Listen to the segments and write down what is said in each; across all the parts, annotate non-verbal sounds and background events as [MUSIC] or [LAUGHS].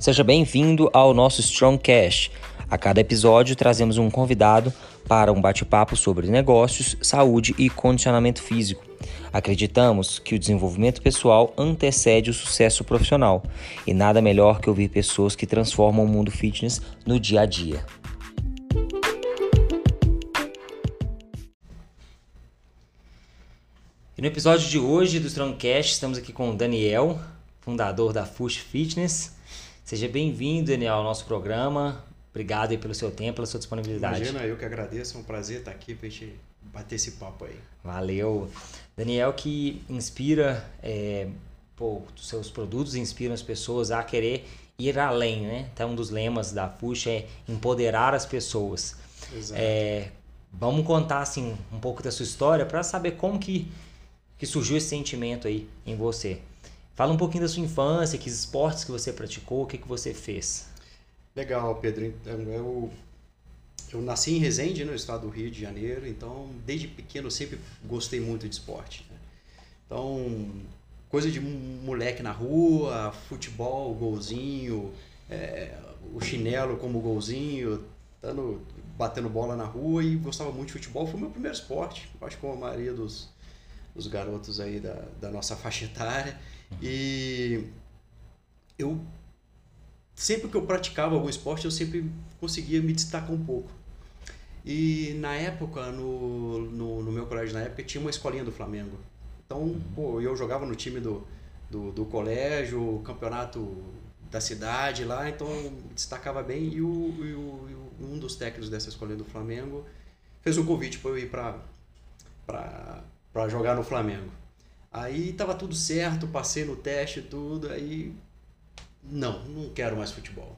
Seja bem-vindo ao nosso Strongcast. A cada episódio trazemos um convidado para um bate-papo sobre negócios, saúde e condicionamento físico. Acreditamos que o desenvolvimento pessoal antecede o sucesso profissional e nada melhor que ouvir pessoas que transformam o mundo fitness no dia a dia. E no episódio de hoje do Strongcast estamos aqui com o Daniel, fundador da Fush Fitness. Seja bem-vindo, Daniel, ao nosso programa. Obrigado aí pelo seu tempo, pela sua disponibilidade. Imagina, eu que agradeço, é um prazer estar aqui para a gente bater esse papo aí. Valeu. Daniel que inspira, é, pô, seus produtos inspiram as pessoas a querer ir além, né? Então um dos lemas da Fush é empoderar as pessoas. Exato. É, vamos contar assim um pouco da sua história para saber como que, que surgiu esse sentimento aí em você. Fala um pouquinho da sua infância, que esportes que você praticou, o que, que você fez. Legal, Pedro. Então, eu, eu nasci em Resende, no estado do Rio de Janeiro, então desde pequeno eu sempre gostei muito de esporte. né? Então, coisa de moleque na rua, futebol, golzinho, é, o chinelo como golzinho, dando, batendo bola na rua e gostava muito de futebol. Foi o meu primeiro esporte, acho que como a maioria dos, dos garotos aí da, da nossa faixa etária. E eu sempre que eu praticava algum esporte, eu sempre conseguia me destacar um pouco. E na época, no, no, no meu colégio, na época, tinha uma escolinha do Flamengo. Então, pô, eu jogava no time do, do, do colégio, campeonato da cidade lá, então destacava bem. E, e o- e o- um dos técnicos dessa escolinha do Flamengo fez um convite para eu ir para jogar no Flamengo. Aí tava tudo certo, passei no teste e tudo, aí não, não quero mais futebol.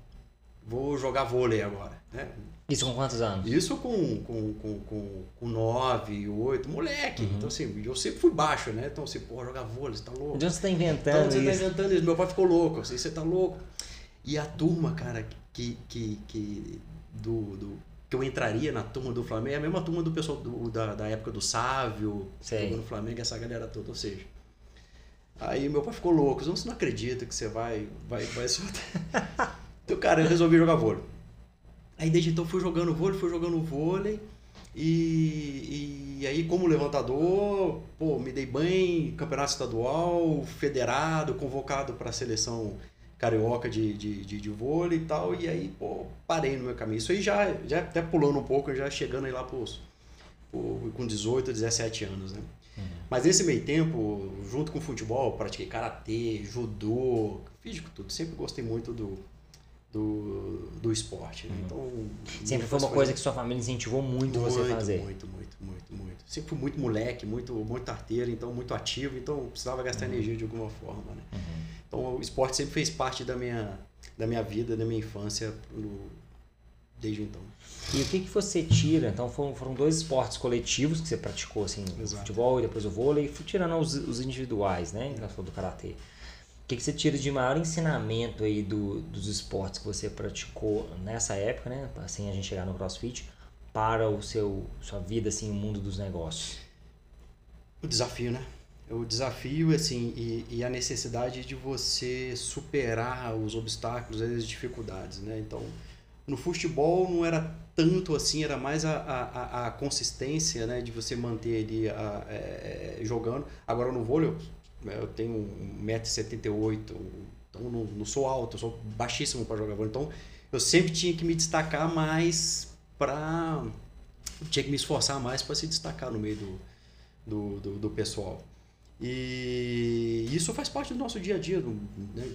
Vou jogar vôlei agora, né? Isso com quantos anos? Isso com, com, com, com, com 9, 8, moleque. Então, assim, eu sempre fui baixo, né? Então, assim, pô, jogar vôlei, você tá louco? De onde você Então, inventando você tá isso? inventando isso. Meu pai ficou louco, assim, você tá louco. E a turma, cara, que, que, que, do, do, que eu entraria na turma do Flamengo é a mesma turma do pessoal do, da, da época do Sávio, Sei. no Flamengo, essa galera toda. Ou seja, aí meu pai ficou louco. Você não acredita que você vai, vai, vai. [LAUGHS] Então, cara, eu resolvi jogar vôlei. Aí desde então fui jogando vôlei, fui jogando vôlei. E, e aí, como levantador, pô, me dei bem, campeonato estadual, federado, convocado para a seleção carioca de, de, de, de vôlei e tal. E aí, pô, parei no meu caminho. Isso aí já, já até pulando um pouco, já chegando aí lá pros, pro- com 18, 17 anos, né? Mas nesse meio tempo, junto com o futebol, pratiquei karatê, judô, fiz de tudo. Sempre gostei muito do, do, do esporte. Né? Então, Sempre foi uma coisa que sua família incentivou muito, você a fazer. Muito, muito, muito, muito. Sempre fui muito moleque, muito, muito arteiro, então muito ativo, então precisava gastar Uhum. energia de alguma forma, né? Então o esporte sempre fez parte da minha, da minha vida, da minha infância, no- desde então. E o que, que você tira? Então foram, foram dois esportes coletivos que você praticou, assim, o Exato. futebol e depois o vôlei, tirando os, os individuais, né? Falamos do karatê. O que, que você tira de maior ensinamento aí do, dos esportes que você praticou nessa época, né? Assim a gente chegar no CrossFit, para o seu sua vida, assim, o mundo dos negócios. O desafio, né? O desafio, assim, e, e a necessidade de você superar os obstáculos, as dificuldades, né? Então, no futebol não era tanto assim, era mais a, a, a- consistência, né? De você manter ali a, é, é, jogando. Agora, no vôlei, eu, eu tenho 1,78m, então não, não sou alto, eu sou baixíssimo para jogar vôlei. Então, eu sempre tinha que me destacar mais para... Tinha que me esforçar mais para se destacar no meio do, do, do, do pessoal. E isso faz parte do nosso dia a dia, do né,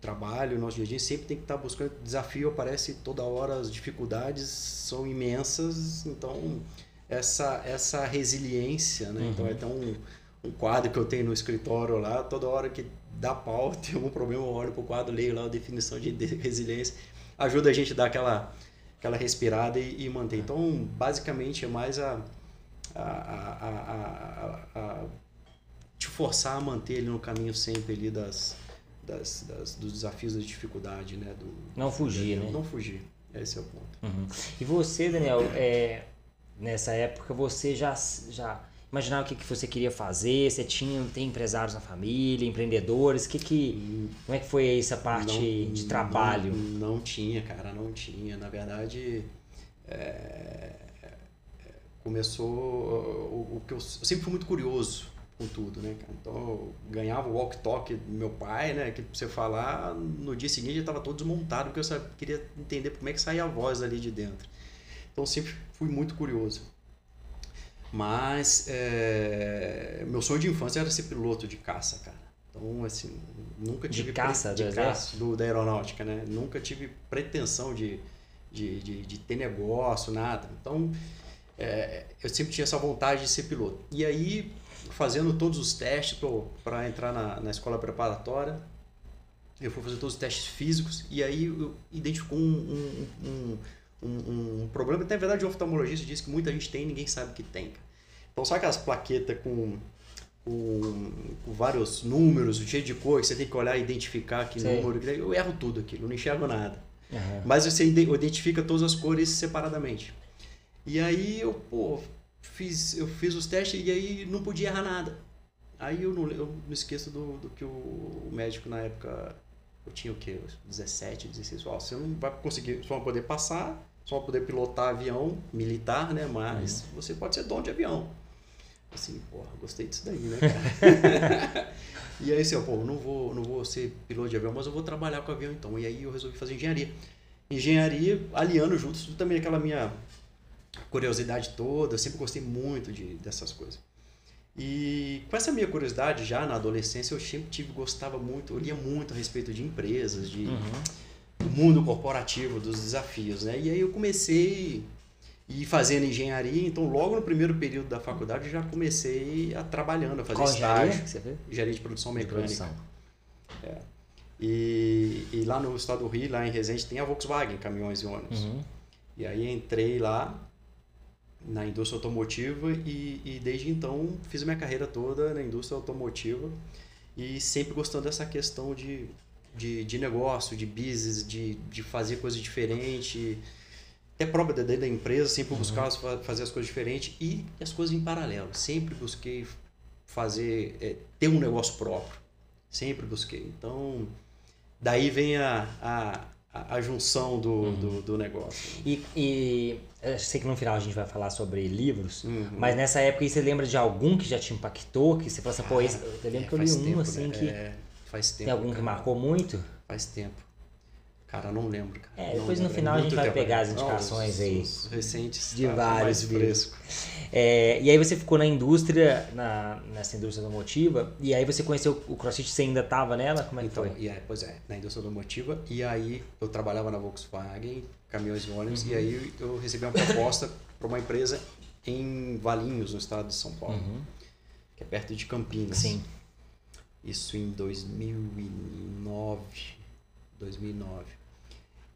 trabalho, nosso dia a dia sempre tem que estar buscando desafio, aparece toda hora, as dificuldades são imensas, então essa, essa resiliência, né? Então é até um, um quadro que eu tenho no escritório lá, toda hora que dá pau, [LAUGHS] tem algum problema, eu olho pro quadro, leio lá a definição de resiliência, ajuda a gente a dar aquela, aquela respirada e, e manter. Então, basicamente é mais a, a, a, a te forçar a manter ele no caminho sempre ali das, das, das dos desafios, das dificuldades, né? Do, Não fugir, né? Não fugir. Esse é o ponto. Uhum. E você, Daniel, é, nessa época você já, já imaginar o que, que você queria fazer? Você tinha tem empresários na família, empreendedores? Que que, como é que foi essa parte não, de trabalho? Não, não, tinha, cara, não tinha. Na verdade, é, começou o, o, que eu, eu sempre fui muito curioso com tudo, né, cara? Então eu ganhava o walk-talk do meu pai, né? Que pra você falar, no dia seguinte eu estava todo desmontado, porque eu só queria entender como é que saía a voz ali de dentro. Então sempre fui muito curioso. Mas é, meu sonho de infância era ser piloto de caça, cara. Então, assim, nunca tive. De caça, de caça do, da aeronáutica, né? Nunca tive pretensão de, de, de, de ter negócio, nada. Então, é, eu sempre tinha essa vontade de ser piloto. E aí, fazendo todos os testes para entrar na, na escola preparatória, eu fui fazer todos os testes físicos e aí eu identificou um, um, um, um, um problema. Na verdade, o oftalmologista disse que muita gente tem e ninguém sabe que tem. Então, sabe aquelas plaquetas com, com, com, vários números, cheio de cor, que você tem que olhar e identificar que Sim. número. Eu erro tudo aquilo, não enxergo nada. Uhum. Mas você identifica todas as cores separadamente. E aí eu, pô, fiz, eu fiz os testes e aí não podia errar nada. Aí eu não, eu não esqueço do, do que o médico na época, eu tinha o quê? 17, 16, ó, você não vai conseguir, só vai poder passar, só vai poder pilotar avião militar, né? Mas uhum. você pode ser dono de avião. Assim, porra, gostei disso daí, né, cara? [LAUGHS] e aí, assim, ó, pô, não vou, não vou ser piloto de avião, mas eu vou trabalhar com avião então. E aí eu resolvi fazer engenharia. Engenharia, aliando juntos também aquela minha curiosidade toda, eu sempre gostei muito de, dessas coisas. E com essa minha curiosidade já na adolescência, eu sempre tive, gostava muito, eu lia muito a respeito de empresas, de uhum. do mundo corporativo, dos desafios, né? E aí eu comecei e fazendo engenharia, então logo no primeiro período da faculdade eu já comecei a trabalhando, a fazer Qual estágio. Engenharia de produção mecânica. De produção. É. E, e lá no estado do Rio, lá em Resende, tem a Volkswagen, caminhões e ônibus. Uhum. E aí entrei lá na indústria automotiva e, e desde então fiz minha carreira toda na indústria automotiva e sempre gostando dessa questão de, de, de negócio, de business, de, de fazer coisas diferentes, até própria dentro da empresa, sempre uhum. buscar fazer as coisas diferentes e as coisas em paralelo. Sempre busquei fazer, é, ter um negócio próprio. Sempre busquei. Então, daí vem a, a, a, junção do, uhum. do, do, negócio. E, e eu sei que no final a gente vai falar sobre livros, uhum. mas nessa época você lembra de algum que já te impactou? Que você falou assim, pô, esse, eu lembro é, que eu li um tempo, assim né? que. É, faz tempo. Tem algum cara. que marcou muito? Faz tempo. Cara, não lembro. Cara. É, depois no final a gente vai pegar as indicações não, aí. Os recentes. De tá vários livros. É, e aí você ficou na indústria, na, nessa indústria automotiva, e aí você conheceu o CrossFit, você ainda estava nela? Como é que então, foi? E aí, pois é, na indústria automotiva, e aí eu trabalhava na Volkswagen, caminhões e ônibus, uhum. e aí eu recebi uma proposta para uma empresa em Valinhos, no estado de São Paulo, uhum. que é perto de Campinas. Sim. Isso em 2009. 2009.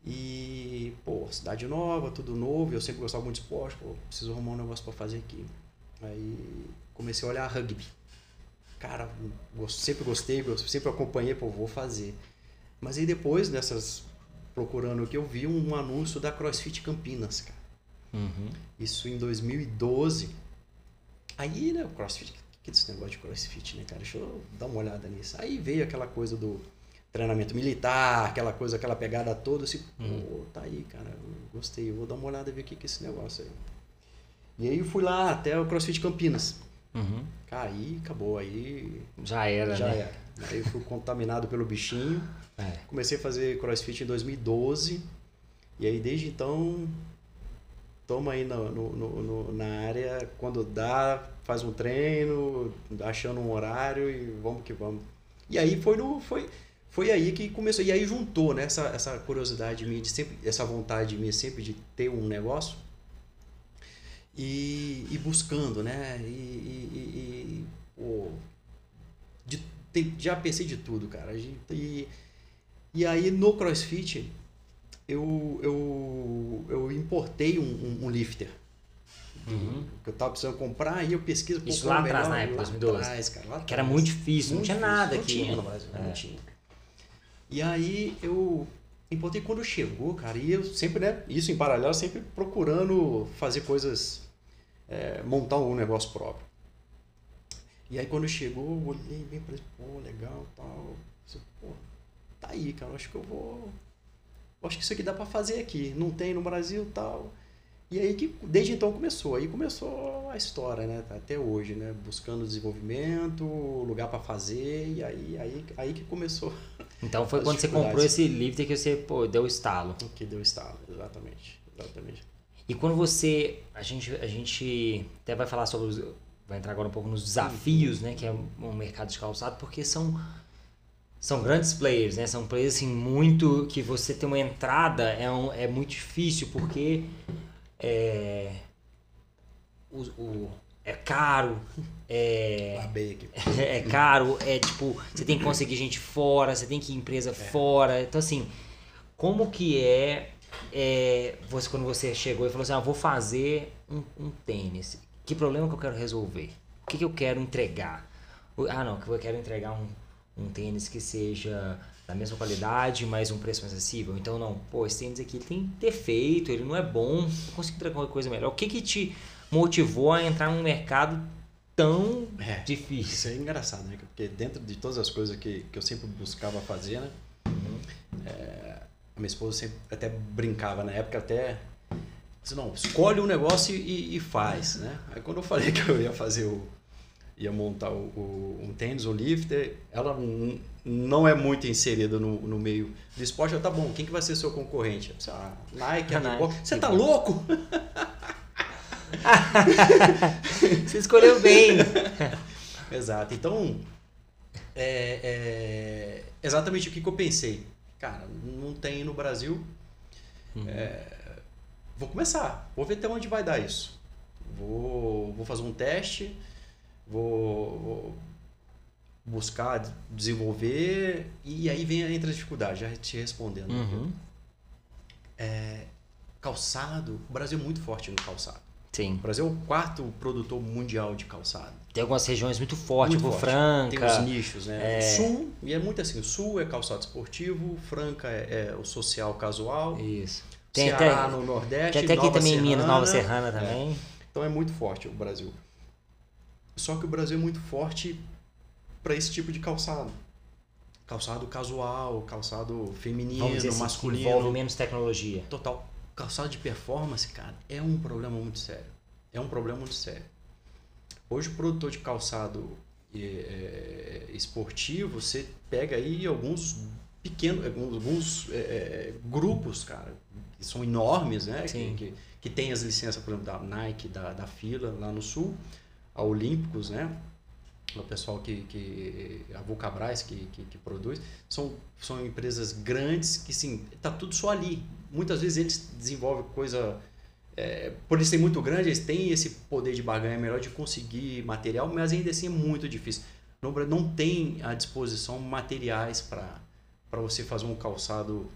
E, pô, cidade nova, tudo novo, eu sempre gostava muito de esporte, pô, preciso arrumar um negócio para fazer aqui. Aí comecei a olhar rugby. Cara, sempre gostei, sempre acompanhei, pô, vou fazer. Mas aí depois, nessas procurando aqui, eu vi um anúncio da CrossFit Campinas, cara. Uhum. Isso em 2012. Aí, né, o CrossFit, que é esse negócio de CrossFit, né, cara? Deixa eu dar uma olhada nisso. Aí veio aquela coisa do treinamento militar, aquela coisa, aquela pegada toda, assim, hum. pô, tá aí, cara, gostei, eu vou dar uma olhada e ver o que, que é esse negócio aí. E aí eu fui lá até o CrossFit Campinas. Uhum. Aí acabou, aí. Já era, já né? era. Aí eu fui contaminado pelo bichinho. É. Comecei a fazer CrossFit em 2012. E aí desde então, toma aí no, no, no, na área, quando dá, faz um treino, achando um horário e vamos que vamos. E aí foi no. Foi, foi aí que começou. E aí juntou né, essa, essa curiosidade minha, de sempre, essa vontade minha sempre de ter um negócio e, e buscando, né? E, e, e pô, de, já pensei de tudo, cara. E, e aí no CrossFit eu, eu, eu importei um, um, um lifter. Uhum. Que eu tava precisando comprar, e eu pesquiso. Isso lá atrás, na época, 2012. Atrás, cara, lá atrás. Que era muito difícil, muito não tinha nada não aqui. Tinha no Brasil, é. Não tinha. E aí eu importei quando chegou, cara, e eu sempre, né, isso em paralelo, sempre procurando fazer coisas, é, montar um negócio próprio. E aí quando chegou, eu olhei bem pra ele, pô, legal tal. Eu, pô, tá aí, cara, acho que eu vou. Acho que isso aqui dá para fazer aqui. Não tem no Brasil tal. E aí que desde então começou. Aí começou a história, né? Até hoje, né? Buscando desenvolvimento, lugar para fazer, e aí, aí, aí que começou. [LAUGHS] Então foi quando você comprou esse livro que você pô, deu o estalo. Que deu estalo, exatamente. Exatamente. E quando você. A gente, a gente até vai falar sobre. Os, vai entrar agora um pouco nos desafios, né? Que é um mercado de calçado, porque são. São grandes players, né? São players assim, muito. que você ter uma entrada é, um, é muito difícil, porque é, o, o, é caro, é, [LAUGHS] é caro, é tipo, você tem que conseguir gente fora, você tem que ir empresa é. fora. Então, assim, como que é, é você quando você chegou e falou assim, ah, vou fazer um, um tênis, que problema que eu quero resolver? O que, que eu quero entregar? Ah, não, que eu quero entregar um, um tênis que seja da mesma qualidade, mas um preço mais acessível. Então, não, pô, esse tênis aqui tem defeito, ele não é bom, eu consigo entregar uma coisa melhor. O que que te motivou a entrar num mercado tão é, difícil? Isso é engraçado, né? Porque dentro de todas as coisas que, que eu sempre buscava fazer, né? Uhum. É, minha esposa sempre até brincava na época, até disse, não, escolhe um negócio e, e faz, né? Aí quando eu falei [LAUGHS] que eu ia fazer o ia montar o, o, um tênis, um lifter, ela não é muito inserida no, no meio do esporte. Eu, tá bom, quem que vai ser seu concorrente? Disse, ah, Nike, a Nike. Você tá louco? [LAUGHS] Você escolheu bem. [LAUGHS] Exato. Então, é, é, exatamente o que, que eu pensei. Cara, não tem no Brasil. Uhum. É, vou começar. Vou ver até onde vai dar isso. Vou, vou fazer um teste vou, vou buscar desenvolver e aí vem entra a dificuldade, já te respondendo. Uhum. É, calçado, o Brasil é muito forte no calçado. Sim. O Brasil é o quarto produtor mundial de calçado. Tem algumas regiões muito fortes, muito tipo forte. Franca. Tem os nichos, né? É... Sul, e é muito assim, o Sul é calçado esportivo, Franca é, é o social casual. Isso. Tem Ceará até, no Nordeste, Tem até aqui também em Minas, Nova Serrana é. também. É. Então é muito forte o Brasil. Só que o Brasil é muito forte para esse tipo de calçado. Calçado casual, calçado feminino, assim, masculino. Envolve menos tecnologia. Total. Calçado de performance, cara, é um problema muito sério. É um problema muito sério. Hoje o produtor de calçado é, esportivo, você pega aí alguns pequenos, alguns é, é, grupos, cara, que são enormes, né? Que, que, que, tem as licenças, por exemplo, da Nike, da, da Fila, lá no Sul a Olímpicos, né? O pessoal que, que a Vulcabras que, que, que, produz, são, são empresas grandes que, sim, tá tudo só ali. Muitas vezes eles desenvolvem coisa é, por eles serem muito grandes, eles têm esse poder de barganha melhor de conseguir material, mas ainda assim é muito difícil. Não, não tem à disposição materiais para você fazer um calçado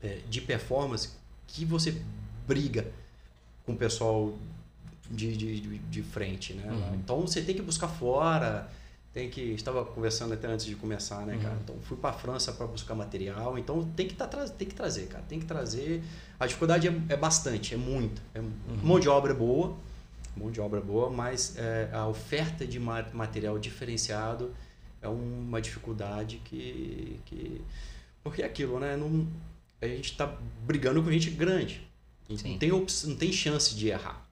é, de performance que você briga com o pessoal de, de, de frente, né? Uhum. Então você tem que buscar fora, tem que estava conversando até antes de começar, né, cara? Uhum. Então fui para a França para buscar material, então tem que tá, tem que trazer, cara, tem que trazer. A dificuldade é, é bastante, é muito, é uhum. mão de obra é boa, mão de obra é boa, mas é, a oferta de material diferenciado é uma dificuldade que, que porque é aquilo, né? Não, a gente está brigando com gente grande, não tem, não tem chance de errar.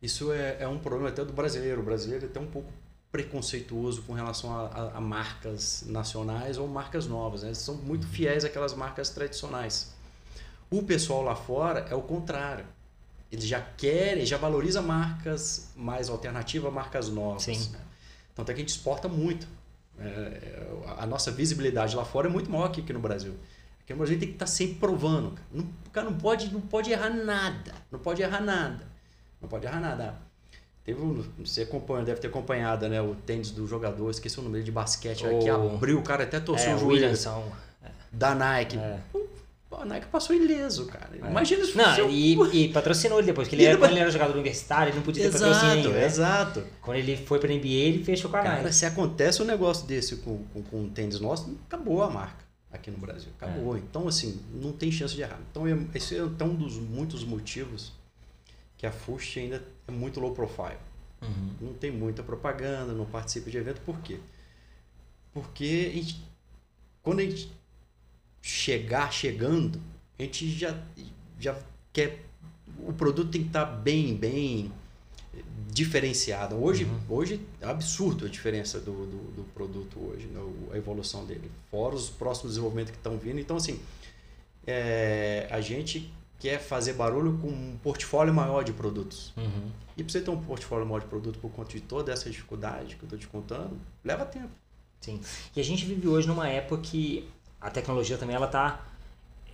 Isso é, é um problema até do brasileiro. O brasileiro é até um pouco preconceituoso com relação a, a, a marcas nacionais ou marcas novas. Né? Eles são muito fiéis àquelas marcas tradicionais. O pessoal lá fora é o contrário. Eles já querem, já valoriza marcas mais alternativas, marcas novas. Sim. Né? Então até que a gente exporta muito. É, a nossa visibilidade lá fora é muito maior que aqui no Brasil. Aqui no Brasil tem que estar sempre provando. o cara não pode, não pode errar nada. Não pode errar nada. Não pode errar nada. Teve um, você acompanha, deve ter acompanhado, né? O tênis do jogador, esqueci o número de basquete, oh. que abriu, o cara até torceu é, o joelho. Williamson. Da Nike. É. a Nike passou ileso, cara. É. Imagina isso. Não, e, e, patrocinou ele depois, porque ele era, quando ele era jogador universitário, ele não podia ter exato, patrocínio. Né? Exato. Quando ele foi pra NBA, ele fechou com a Nike. Cara, se acontece um negócio desse com, com, com um tênis nosso, acabou a marca aqui no Brasil. Acabou. É. Então, assim, não tem chance de errar. Então, esse é um dos muitos motivos que a Fust ainda é muito low profile. Uhum. Não tem muita propaganda, não participa de evento. Por quê? Porque a gente, quando a gente chegar chegando, a gente já, já quer. O produto tem que estar tá bem, bem diferenciado. Hoje, uhum. hoje é absurdo a diferença do, do, do, produto hoje, né? a evolução dele. Fora os próximos desenvolvimentos que estão vindo. Então, assim, é, a gente quer fazer barulho com um portfólio maior de produtos. Uhum. E para você ter um portfólio maior de produto por conta de toda essa dificuldade que eu estou te contando, leva tempo. Sim. E a gente vive hoje numa época que a tecnologia também ela tá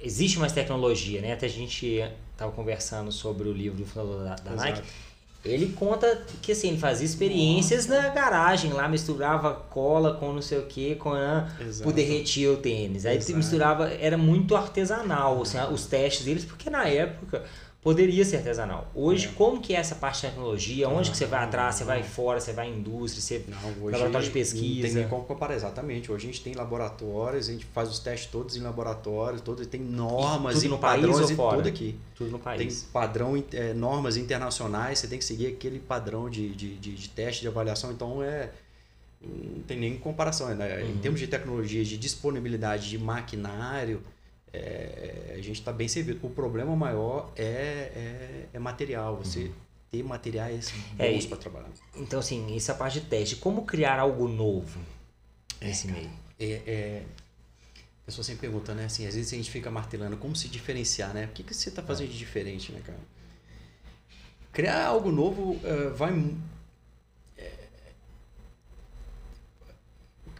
existe mais tecnologia, né? Até a gente estava conversando sobre o livro do fundador da, da Nike. Ele conta que assim, ele fazia experiências Nossa. na garagem lá, misturava cola com não sei o que, com por derretir o tênis. Aí Exato. misturava, era muito artesanal, assim, os testes deles, porque na época poderia ser artesanal. Hoje, é. como que é essa parte de tecnologia? Onde que você vai atrás? Você vai fora? Você vai em indústria? Você não, hoje laboratório de pesquisa? Não tem nem como comparar, exatamente. Hoje a gente tem laboratórios, a gente faz os testes todos em laboratórios, todos tem normas e, e padrões e tudo aqui. Tudo no país. Tem padrão, é, normas internacionais, você tem que seguir aquele padrão de, de, de, de teste, de avaliação, então é não tem nem comparação. Né? Uhum. Em termos de tecnologia, de disponibilidade de maquinário, é, a gente está bem servido. O problema maior é, é, é material, você uhum. ter materiais é, bons para trabalhar. Então, assim, essa parte de teste, como criar algo novo nesse é, meio? É, é, a pessoa sempre pergunta, né? Assim, às vezes a gente fica martelando como se diferenciar, né? O que, que você está fazendo de diferente, né, cara? Criar algo novo uh, vai.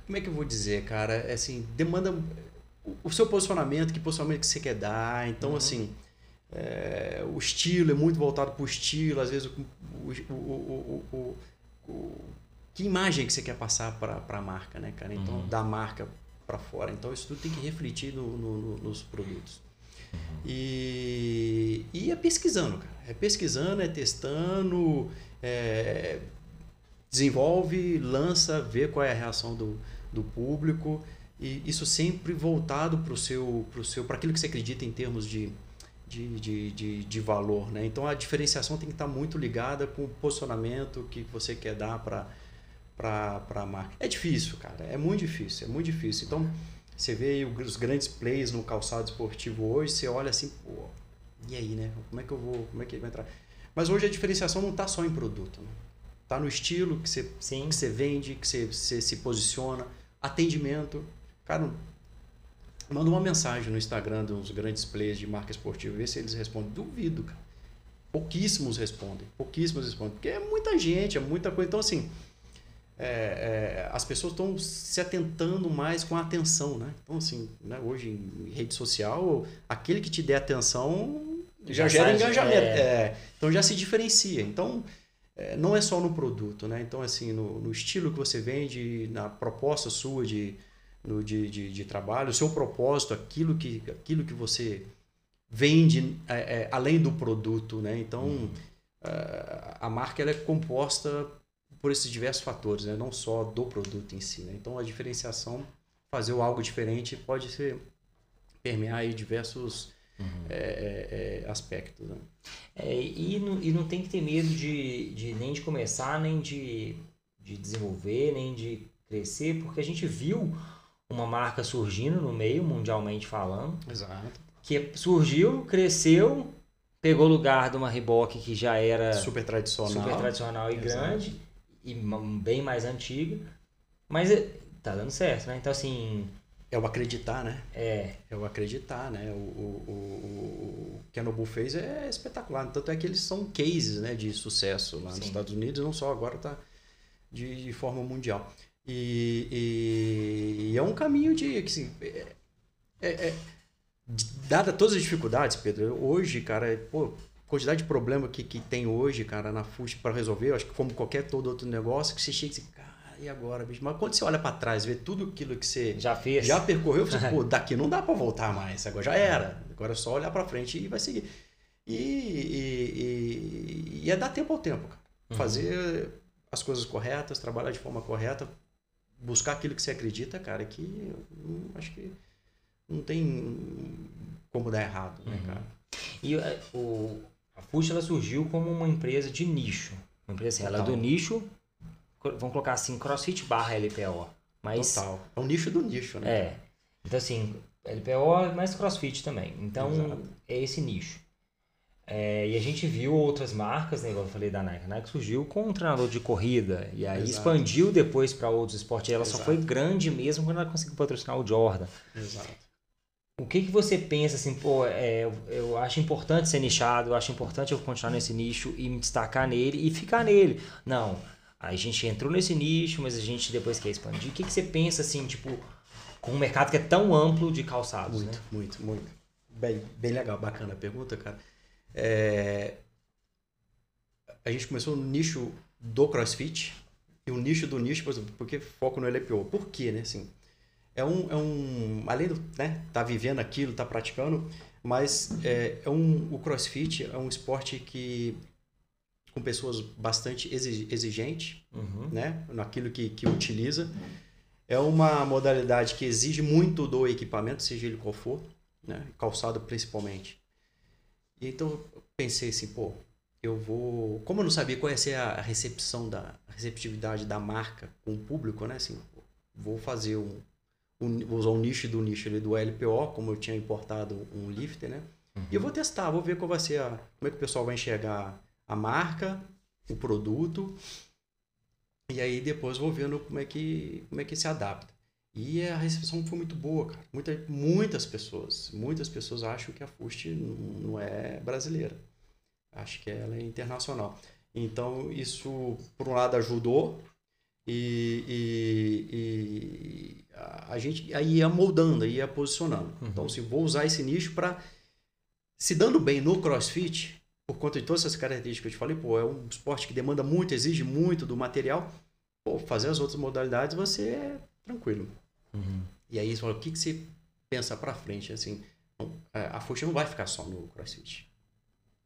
como é que eu vou dizer, cara? Assim, demanda o seu posicionamento, que posicionamento que você quer dar. Então, uhum. assim, é, o estilo é muito voltado para o estilo, às vezes o, o, o, o, que imagem que você quer passar para a marca, né, cara? Então, uhum. da marca para fora. Então, isso tudo tem que refletir no, no, nos produtos. Uhum. E, e é pesquisando, cara. É pesquisando, é testando, é, desenvolve, lança, vê qual é a reação do, do público e isso sempre voltado para o seu, pro seu, para aquilo que você acredita em termos de, de, de, de, de, valor, né? Então a diferenciação tem que estar muito ligada com o posicionamento que você quer dar para para a marca. É difícil, cara, é muito difícil, é muito difícil. Então você vê os grandes plays no calçado esportivo hoje, você olha assim, pô, e aí, né? Como é que eu vou, como é que ele vai entrar? Mas hoje a diferenciação não está só em produto, né? Tá no estilo que você, Sim. que você vende, que você, você se posiciona, atendimento, Cara, manda uma mensagem no Instagram dos grandes players de marca esportiva, vê se eles respondem. Duvido, cara. Pouquíssimos respondem. Pouquíssimos respondem. Porque é muita gente, é muita coisa. Então, assim, é, é, as pessoas estão se atentando mais com a atenção, né? Então, assim, né, hoje em rede social, aquele que te der atenção já, já gera engajamento. É... é. então já se diferencia. Então, é, não é só no produto, né? Então, assim, no, no estilo que você vende, na proposta sua de no, de, de, de, trabalho, o seu propósito, aquilo que, aquilo que você vende é, é, além do produto. Né? Então, uhum. a, a marca ela é composta por esses diversos fatores, né? não só do produto em si. Né? Então, a diferenciação, fazer algo diferente, pode ser permear aí diversos uhum. é, é, é aspectos. Né? É, e, não, e não tem que ter medo de, de nem de começar, nem de, de desenvolver, nem de crescer, porque a gente viu uma marca surgindo no meio, mundialmente falando. Exato. Que surgiu, cresceu, pegou lugar de uma Reebok que já era super tradicional, super tradicional e Exato. grande e bem mais antiga, mas é, tá dando certo, né? Então assim, é o acreditar, né? É. É o acreditar, né? O, o, o, o que a Nobu fez é espetacular. Tanto é que eles são cases né, de sucesso lá Sim. nos Estados Unidos, não só agora tá de, de forma mundial. E, e, e é um caminho de. Assim, é, é, é, dada todas as dificuldades, Pedro, hoje, cara, pô, quantidade de problema que, que tem hoje, cara, na FUST para resolver, eu acho que como qualquer todo outro negócio, que você chega e diz, cara, e agora, bicho? Mas quando você olha para trás, vê tudo aquilo que você já fez, já percorreu, você, pô, [LAUGHS] daqui não dá para voltar mais, agora já era, agora é só olhar para frente e vai seguir. E, e, e, é dar tempo ao tempo, cara. Uhum. Fazer as coisas corretas, trabalhar de forma correta, buscar aquilo que você acredita, cara, que eu acho que não tem como dar errado, né, uhum. cara? E é, o, a Fuxa ela surgiu como uma empresa de nicho. Uma empresa assim, ela é do nicho, vamos colocar assim, CrossFit barra LPO. Mas, Total. É um nicho do nicho, né? É. Então, assim, LPO mais CrossFit também. Então, Exato. é esse nicho. É, e a gente viu outras marcas, né, igual eu falei da Nike. A Nike surgiu com um treinador de corrida e aí Exato. expandiu depois para outros esportes. E ela Exato. só foi grande mesmo quando ela conseguiu patrocinar o Jordan. Exato. O que, que você pensa assim, pô, é, eu acho importante ser nichado, eu acho importante eu continuar nesse nicho e me destacar nele e ficar nele. Não, a gente entrou nesse nicho, mas a gente depois quer expandir. O que, que você pensa assim, tipo, com um mercado que é tão amplo de calçados, muito, né? Muito, muito, Bem, bem legal, bacana a pergunta, cara. É... A gente começou no nicho do CrossFit e o nicho do nicho, por exemplo, porque foco no LPO. Por quê, né? Assim, é um, é um além do né, tá vivendo aquilo, tá praticando, mas é, é um, o CrossFit é um esporte que com pessoas bastante exigentes, uhum. né, naquilo que, que utiliza. É uma modalidade que exige muito do equipamento, seja ele qual for, né, calçado principalmente. E então eu pensei assim, pô, eu vou, como eu não sabia ser a recepção da a receptividade da marca com o público, né, assim, vou fazer um vou usar o nicho do nicho ali do LPO, como eu tinha importado um lifter, né? Uhum. E eu vou testar, vou ver qual vai ser a, como é que o pessoal vai enxergar a marca, o produto. E aí depois vou vendo como é que como é que se adapta. E a recepção foi muito boa, cara. Muita, muitas pessoas, muitas pessoas acham que a Fust não é brasileira. Acho que ela é internacional. Então isso por um lado ajudou e, e, e a gente aí ia moldando, ia posicionando. Uhum. Então, se assim, vou usar esse nicho para se dando bem no CrossFit, por conta de todas essas características que eu te falei, pô, é um esporte que demanda muito, exige muito do material. Pô, fazer as outras modalidades você é tranquilo. Uhum. E aí, o que, que você pensa para frente? Assim, é, a Fuxa não vai ficar só no CrossFit.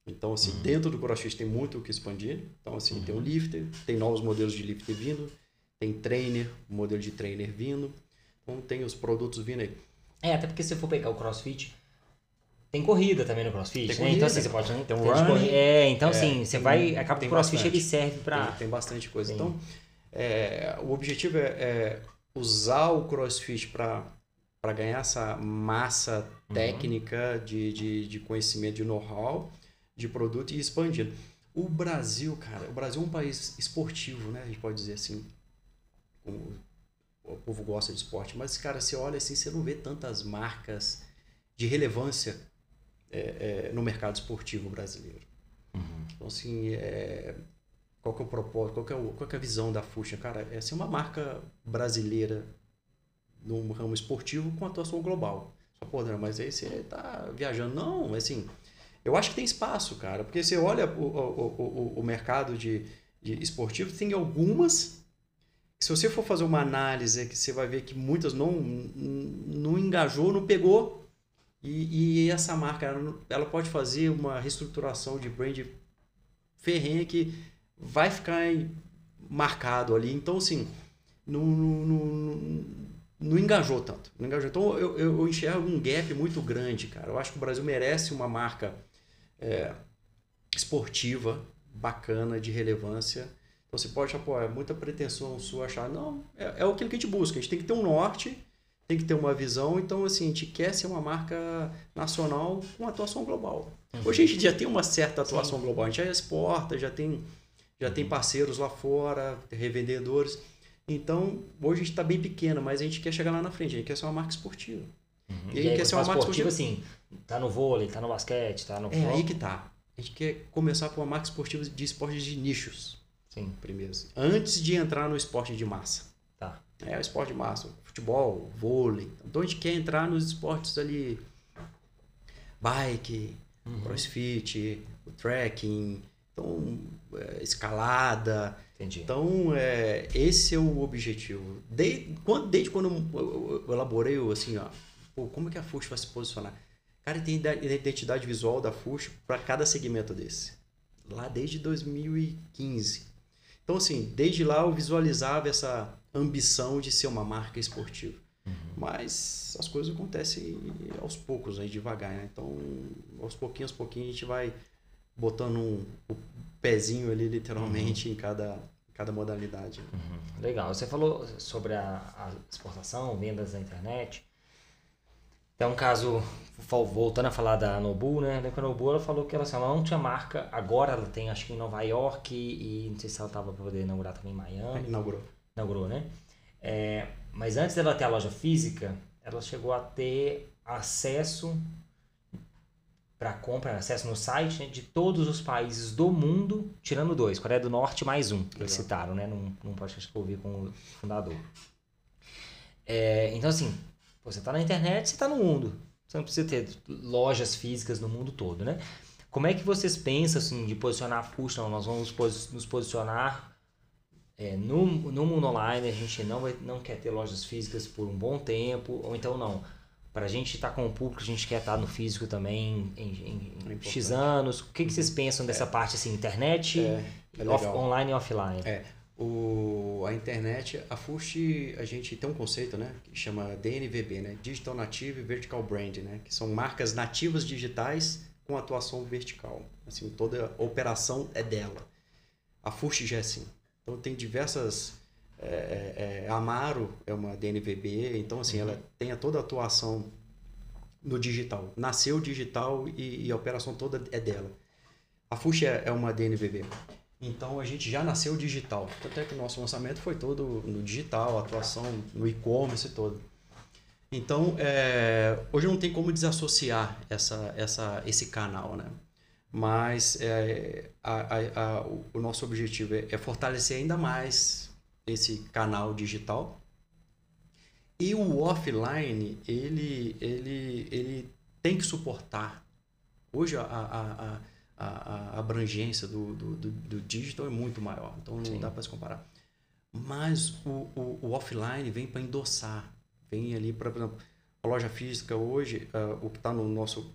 Então, assim, uhum. dentro do CrossFit tem muito o que expandir. Então, assim, tem o uhum. lifter, tem novos modelos de lifter vindo, tem trainer, modelo de trainer vindo, então tem os produtos vindo aí. É, até porque se for pegar o CrossFit, tem corrida também no CrossFit, tem né? Corrida, então assim, você pode ter um run. É, então é, assim, você vai. Acaba que o CrossFit bastante. ele serve para. Tem, tem, bastante coisa. Então, é, o objetivo é, é, usar o CrossFit para ganhar essa massa uhum. técnica uhum. de, de, de conhecimento, de know-how, de produto e expandindo. O Brasil, cara, o Brasil é um país esportivo, né? A gente pode dizer assim o povo gosta de esporte, mas, cara, você olha assim, você não vê tantas marcas de relevância é, é, no mercado esportivo brasileiro. Uhum. Então, assim, é, qual que é o propósito, qual que é, o, qual que é a visão da Fuxa? Cara, é ser uma marca brasileira no ramo esportivo com atuação global. Só, pô, mas aí você tá viajando. Não, assim, eu acho que tem espaço, cara, porque você olha o, o, o, o mercado de, de esportivo, tem algumas se você for fazer uma análise, que você vai ver que muitas não, não engajou, não pegou. E, e essa marca, ela, ela, pode fazer uma reestruturação de brand ferrenha que vai ficar marcado ali. Então, assim, não, não, não, não engajou tanto. Não engajou. Então, eu, eu, enxergo um gap muito grande, cara. Eu acho que o Brasil merece uma marca é, esportiva, bacana, de relevância então você pode apoiar, é muita pretensão sua achar, não, é, é aquilo que a gente busca, a gente tem que ter um norte, tem que ter uma visão, então assim, a gente quer ser uma marca nacional com atuação global. Uhum. Hoje a gente já tem uma certa atuação Sim. global, a gente já exporta, já tem, já tem parceiros lá fora, revendedores. Então, hoje a gente está bem pequeno, mas a gente quer chegar lá na frente, a gente quer ser uma marca esportiva. Uhum. E, quer ser uma marca esportiva assim, tá no vôlei, tá no basquete, tá no É aí que tá. A gente quer começar com uma marca esportiva de esportes de nichos. Sim. Primeiro. Antes de entrar no esporte de massa. Tá. É o esporte de massa. Futebol, vôlei. Então a gente quer entrar nos esportes ali. Bike, uhum. crossfit, o trekking, então, escalada. Entendi. Então, é, esse é o objetivo. Desde quando, desde quando eu, eu elaborei assim, ó, pô, como é que a FUSH vai se posicionar? Cara, tem identidade visual da FUSH para cada segmento desse. Lá desde 2015. Então, assim, desde lá eu visualizava essa ambição de ser uma marca esportiva. Uhum. Mas as coisas acontecem aos poucos, aí, devagar. Né? Então, aos pouquinhos, aos pouquinhos, a gente vai botando um, o pezinho ali literalmente uhum. em cada, cada modalidade. Uhum. Legal. Você falou sobre a, a, exportação, vendas na internet. Então, um caso, voltando a falar da Nobu, né? A Nobu ela falou que ela, assim, ela não tinha marca, agora ela tem acho que em Nova York e, e não sei se ela estava para poder inaugurar também em Miami. É, inaugurou. Inaugurou, né? É, mas antes dela ter a loja física, ela chegou a ter acesso para compra, acesso no site né, de todos os países do mundo, tirando dois, Coreia do Norte mais um, que eles citaram, né? Num, num podcast que eu ouvi com o fundador. É, então, assim, você está na internet, você está no mundo. Você não precisa ter lojas físicas no mundo todo, né? Como é que vocês pensam, assim, de posicionar a Push? Não, nós vamos nos posicionar é, no, no mundo online, a gente não, vai, não quer ter lojas físicas por um bom tempo, ou então não para a gente estar tá com o público, a gente quer estar tá no físico também em, em, em é X anos. O que, que vocês pensam dessa é. parte assim, internet, é, é off, online e offline? É. O, a internet, a FUST, a gente tem um conceito, né, que chama DNVB, né, Digital Native Vertical Brand, né, que são marcas nativas digitais com atuação vertical. Assim, toda a operação é dela. A FUST já é assim. Então tem diversas é, é, é, Amaro é uma DNVB, então assim, uhum. ela tem toda a atuação no digital. Nasceu digital e, e a operação toda é dela. A Fuxi é, é uma DNVB. Então a gente já nasceu digital. Até que o nosso lançamento foi todo no digital, atuação no e-commerce todo. Então, é, hoje não tem como desassociar essa, essa, esse canal, né? Mas é, a, a, a, o nosso objetivo é, é fortalecer ainda mais esse canal digital. E o offline, ele, ele, ele tem que suportar. Hoje a, a, a, a abrangência do, do, do, do, digital é muito maior, então não Sim. dá para se comparar. Mas o, o, o offline vem para endossar, vem ali para, por exemplo, a loja física hoje, uh, o que está no nosso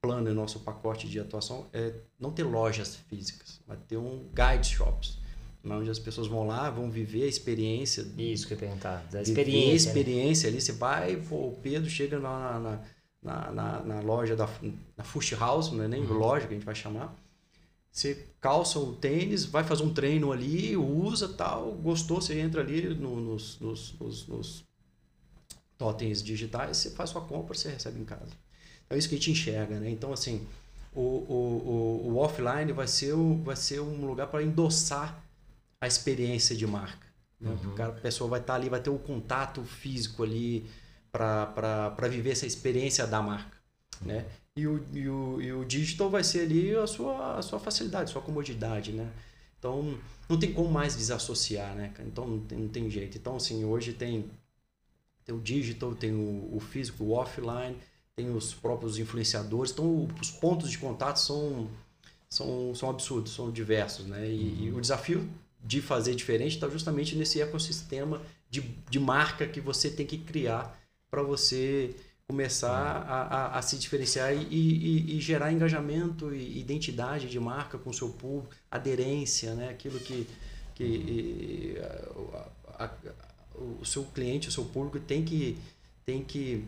plano e nosso pacote de atuação é não ter lojas físicas, mas ter um guide shops onde as pessoas vão lá, vão viver a experiência. Isso que eu ia perguntar, da experiência. a experiência né? ali, você vai, pô, o Pedro chega na, na, na, na, na loja da na Fush House, não é nem uhum. loja que a gente vai chamar. Você calça o tênis, vai fazer um treino ali, usa tal, gostou, você entra ali no, nos, nos, nos, nos totens digitais, você faz sua compra, você recebe em casa. Então é isso que a gente enxerga, né? Então, assim, o, o, o, o offline vai ser, o, vai ser um lugar para endossar a experiência de marca. Né? Uhum. O cara, a pessoa vai estar tá ali, vai ter o contato físico ali para viver essa experiência da marca. Né? E, o, e, o, e o digital vai ser ali a sua, a sua facilidade, a sua comodidade. Né? Então, não tem como mais desassociar, né? Então, não tem, não tem jeito. Então, assim, hoje tem, tem o digital, tem o, o físico, o offline, tem os próprios influenciadores. Então, os pontos de contato são, são, são absurdos, são diversos, né? E, uhum. e o desafio de fazer diferente está justamente nesse ecossistema de, de marca que você tem que criar para você começar a, a, a, se diferenciar e, e, e, gerar engajamento e identidade de marca com o seu público, aderência, né? aquilo que, que a, o seu cliente, o seu público tem que, tem que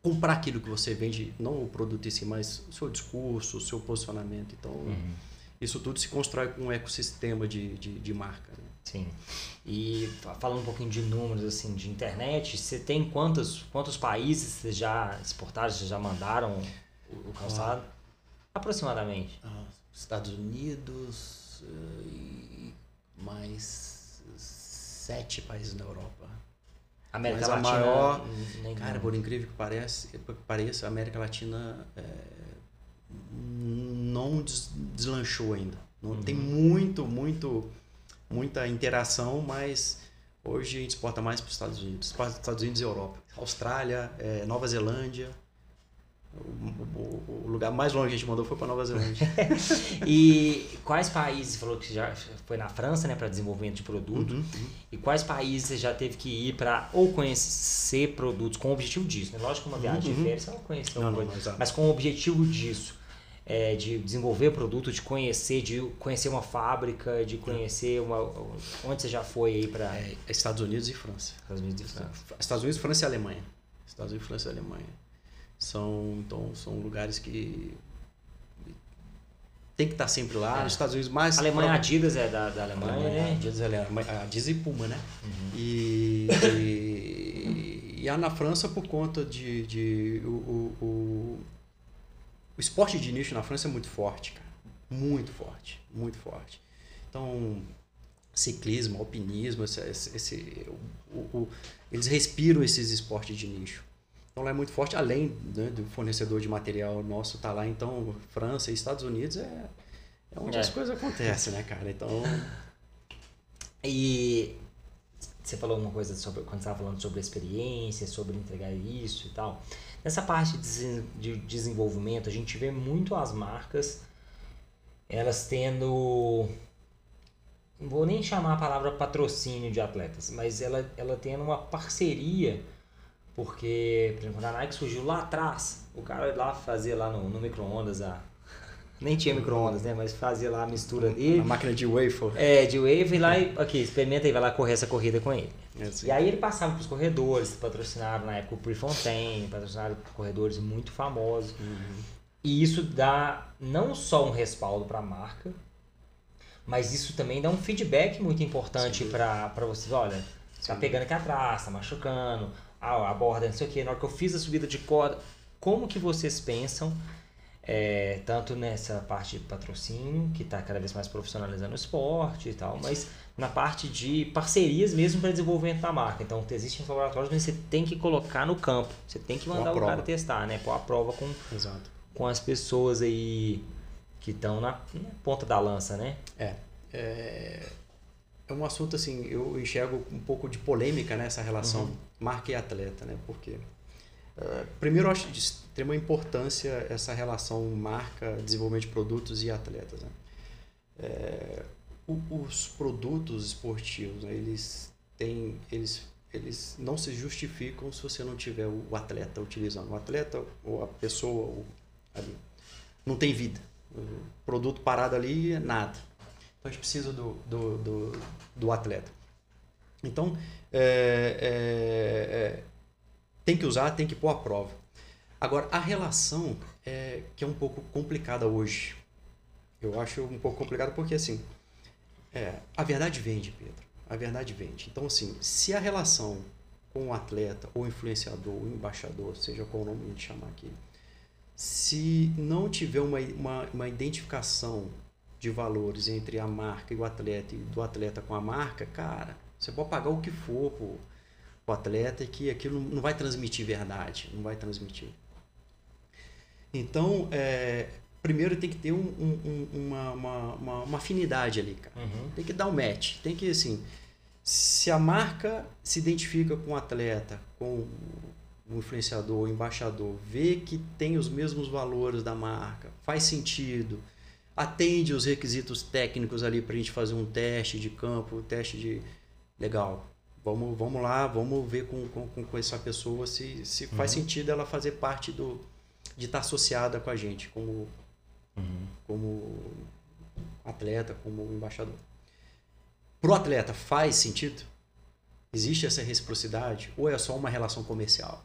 comprar aquilo que você vende, não o produto em si, mas o seu discurso, o seu posicionamento. Então, uhum isso tudo se constrói com um ecossistema de, de, de marca. Né? Sim. E falando um pouquinho de números assim de internet, você tem quantos, quantos países você já exportaram, você já mandaram o, calçado? Ah, Aproximadamente. Ah, Estados Unidos eh, e mais sete países na Europa. América Mas Latina. Maior, cara, por incrível que pareça, pareça a América Latina é, não deslanchou ainda. Não uhum. tem muito, muito, muita interação, mas hoje a gente exporta mais para os Estados Unidos, para os Estados Unidos e Europa, Austrália, é, Nova Zelândia. O, o, o, lugar mais longe que a gente mandou foi para Nova Zelândia. [LAUGHS] e quais países, falou que já foi na França, né, para desenvolvimento de produto, uhum, uhum. e quais países você já teve que ir para ou conhecer produtos com o objetivo disso, né? Lógico que uma viagem uhum. de férias você não conhece não, não, mas com o objetivo disso é, de desenvolver produto, de conhecer, de conhecer uma fábrica, de conhecer uma. Onde você já foi aí para. É, Estados Unidos e França. Estados Unidos e França. Estados Unidos, França e Alemanha. Estados Unidos, França e Alemanha. São, então, são lugares que tem que estar sempre lá. É. Nos Estados Unidos mais. A Alemanha, prova... Adidas é da, da Alemanha, Alemanha né? Adidas, é Adidas e Puma, né? Uhum. E, e, e, a na França por conta de, de o, o, o, o esporte de nicho na França é muito forte, cara. Muito forte, muito forte. Então, ciclismo, alpinismo, esse, esse o, o, eles respiram esses esportes de nicho. Então lá é muito forte, além né, do fornecedor de material nosso tá lá, então França e Estados Unidos é, é onde é. as coisas acontecem, né, cara? Então. [LAUGHS] E você falou uma coisa sobre quando estava falando sobre a experiência, sobre entregar isso e tal. Nessa parte de desenvolvimento, a gente vê muito as marcas elas tendo não vou nem chamar a palavra patrocínio de atletas, mas ela, ela tendo uma parceria, porque, por exemplo, a Nike surgiu lá atrás, o cara lá fazia lá no, no micro-ondas a. Nem tinha micro-ondas, né? Mas fazia lá a mistura dele. A máquina de wafer. É, de wafer e lá e, aqui, experimenta aí, vai lá correr essa corrida com ele. É assim. E aí ele passava para os corredores, patrocinaram na época o Prefontaine, patrocinaram corredores muito famosos. Uhum. E isso dá não só um respaldo para a marca, mas isso também dá um feedback muito importante para você. Olha, você tá pegando aqui atrás, tá machucando, a, a borda, não sei o que. Na hora que eu fiz a subida de corda, como que vocês pensam, é, tanto nessa parte de patrocínio, que está cada vez mais profissionalizando o esporte e tal, mas na parte de parcerias mesmo para desenvolvimento da marca. Então, existem laboratórios, mas você tem que colocar no campo, você tem que mandar o cara testar, né? Pôr a prova com, Exato. com as pessoas aí que estão na, na, ponta da lança, né? É, é. É um assunto assim, eu enxergo um pouco de polêmica nessa relação uhum. marca e atleta, né? Porque uh, primeiro eu acho de extrema importância essa relação marca, desenvolvimento de produtos e atletas. Né? É, os produtos esportivos, né? eles têm, eles eles não se justificam se você não tiver o atleta utilizando. O atleta ou a pessoa ali não tem vida. O produto parado ali é nada. Então a gente precisa do, do, do, do atleta. Então é, é, é, tem que usar, tem que pôr a prova. Agora, a relação é que é um pouco complicada hoje. Eu acho um pouco complicado porque assim, é, a verdade vende, Pedro. A verdade vende. Então, assim, se a relação com o atleta, ou influenciador, ou embaixador, seja qual o nome a gente chamar aqui, se não tiver uma, uma, uma identificação de valores entre a marca e o atleta e do atleta com a marca, cara, você pode pagar o que for pro, pro atleta que aquilo não vai transmitir verdade, não vai transmitir. Então, é, primeiro tem que ter um, um, uma, uma, uma, uma, afinidade ali, cara. Uhum. Tem que dar um match. Tem que, assim, se a marca se identifica com o atleta, com o influenciador, o embaixador, vê que tem os mesmos valores da marca, faz sentido, atende os requisitos técnicos ali para a gente fazer um teste de campo, um teste de. Legal. Vamos, vamos lá, vamos ver com, com, com essa pessoa se, se uhum. faz sentido ela fazer parte do. de estar tá associada com a gente, como, uhum. como atleta, como embaixador. Pro atleta faz sentido? Existe essa reciprocidade? Ou é só uma relação comercial?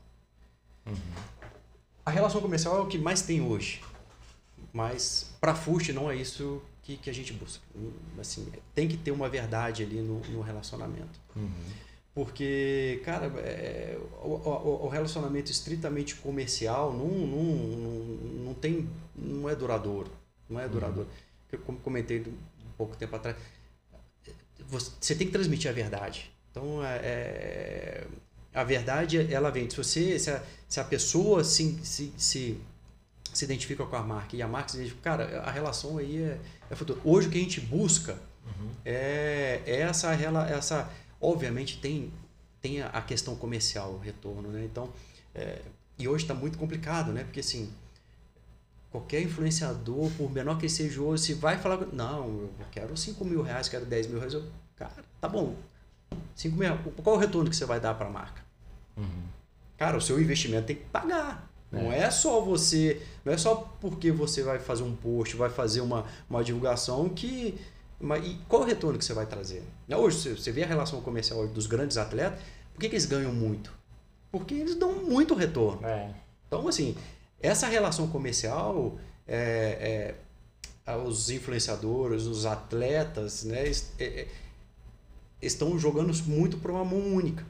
Uhum. A relação comercial é o que mais tem hoje. Mas para FUST não é isso que, que a gente busca. Assim, tem que ter uma verdade ali no, no relacionamento. Uhum. Porque, cara, é, o, o, o, relacionamento estritamente comercial não, não, não, não, tem, não é duradouro. Não é duradouro. Uhum. Eu comentei um pouco tempo atrás. Você tem que transmitir a verdade. Então, é, é a verdade, ela vem. Se você, se a, se a pessoa se, se, se, se identifica com a marca e a marca se identifica, cara, a relação aí é, é futuro. Hoje o que a gente busca uhum. é, é essa, essa. Obviamente tem, tem a questão comercial, o retorno, né? Então, é, e hoje está muito complicado, né? Porque assim, qualquer influenciador, por menor que seja hoje, se vai falar, não, eu quero 5 mil reais, quero 10 mil reais, eu, cara, tá bom, 5 mil, qual é o retorno que você vai dar para a marca? Uhum. Cara, o seu investimento tem que pagar. É. Não é só você, não é só porque você vai fazer um post, vai fazer uma, uma divulgação que. Mas, e qual o retorno que você vai trazer? Né, hoje, você vê a relação comercial dos grandes atletas, por que, que eles ganham muito? Porque eles dão muito retorno. É. Então, assim, essa relação comercial, é, é, os influenciadores, os atletas, né, é, é, estão jogando muito para uma mão única.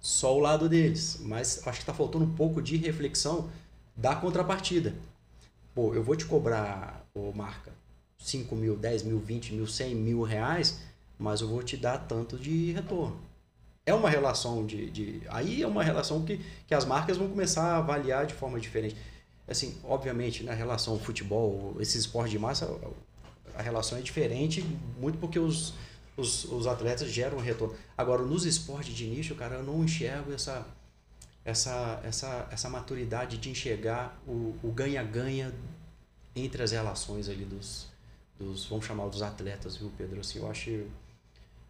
Só o lado deles. Mas acho que está faltando um pouco de reflexão da contrapartida. Pô, eu vou te cobrar, ô marca, 5 mil, 10 mil, 20 mil, 100 mil reais, mas eu vou te dar tanto de retorno. É uma relação de. de aí é uma relação que, que as marcas vão começar a avaliar de forma diferente. Assim, obviamente, na relação futebol, esse esporte de massa, a relação é diferente, muito porque os, os, os atletas geram retorno. Agora, nos esportes de nicho, cara, eu não enxergo essa, essa, essa, essa maturidade de enxergar o ganha-ganha entre as relações ali dos, dos, vamos chamar dos atletas, viu, Pedro? Assim, eu acho,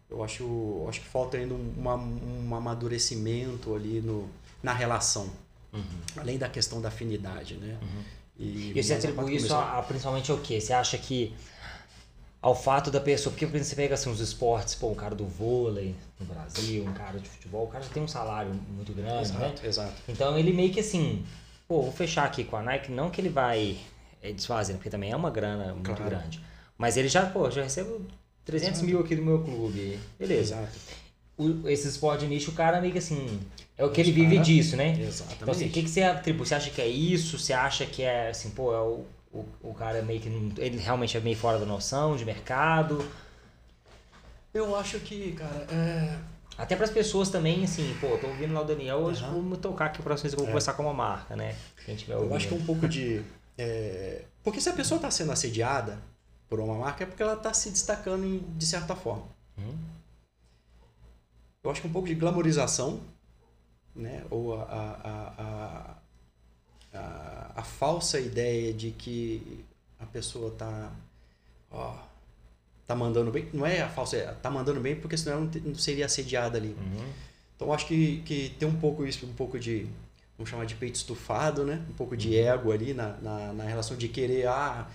eu acho, eu acho que falta ainda uma, um amadurecimento ali no, na relação, uhum. além da questão da afinidade, né? Uhum. E, e você atribui isso a, a, principalmente ao quê? Você acha que ao fato da pessoa, porque você pega assim, os esportes, pô, um cara do vôlei no Brasil, um cara de futebol, o cara tem um salário muito grande, exato, né? Exato. Então ele meio que assim, pô, vou fechar aqui com a Nike, não que ele vai é, desfazer, porque também é uma grana muito claro. grande. Mas ele já, pô, já recebo 300 exato. mil aqui do meu clube. Beleza. Exato. O, esse esporte nicho, o cara meio que assim, é o que ele vive disso, né? Exatamente. Então assim, o que, que você atribui? Você acha que é isso? Você acha que é assim, pô, é o o, o cara meio que. Ele realmente é meio fora da noção de mercado. Eu acho que, cara, é... Até para as pessoas também, assim, pô, tô ouvindo lá o Daniel, hoje uhum. vou me tocar aqui para eu vou é. conversar com uma marca, né? Quem tiver ouvindo. Eu acho que é um pouco de. É... Porque se a pessoa está sendo assediada por uma marca, é porque ela está se destacando de certa forma. Uhum. Eu acho que um pouco de glamorização, né? Ou a, a, a, a, a falsa ideia de que a pessoa tá ó, tá mandando bem não é a falsa é, tá mandando bem porque senão não, não seria assediada ali uhum. então acho que, que tem um pouco isso um pouco de vamos chamar de peito estufado né um pouco de uhum. ego ali na, na, na relação de querer ah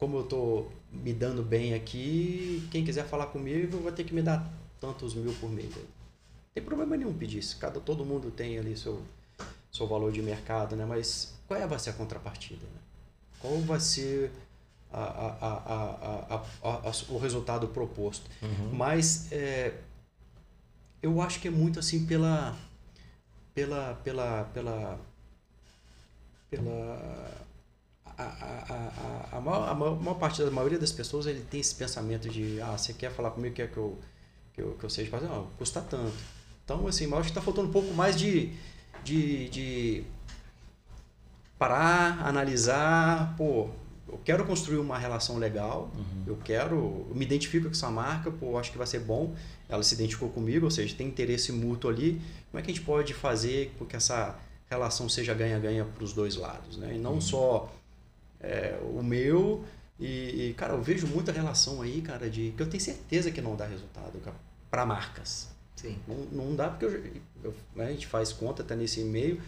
como eu tô me dando bem aqui quem quiser falar comigo vai ter que me dar tantos mil por mês não tem problema nenhum pedir isso cada todo mundo tem ali seu seu valor de mercado né mas qual é, vai ser a contrapartida? Né? Qual vai ser a, a, a, o resultado proposto? Uhum. Mas é, eu acho que é muito assim pela pela pela pela pela a, a, a, maior, a maior parte da maioria das pessoas ele tem esse pensamento de ah você quer falar comigo quer que eu que eu, que eu seja não custa tanto então assim eu acho que está faltando um pouco mais de de, de parar, analisar, pô, eu quero construir uma relação legal, uhum. eu quero, eu me identifico com essa marca, pô, acho que vai ser bom, ela se identificou comigo, ou seja, tem interesse mútuo ali, como é que a gente pode fazer com que essa relação seja ganha-ganha para os dois lados, né? E não uhum. só é, o meu e, cara, eu vejo muita relação aí, cara, de que eu tenho certeza que não dá resultado para marcas. Sim. Não, não dá porque eu, eu, né, a gente faz conta até nesse e-mail,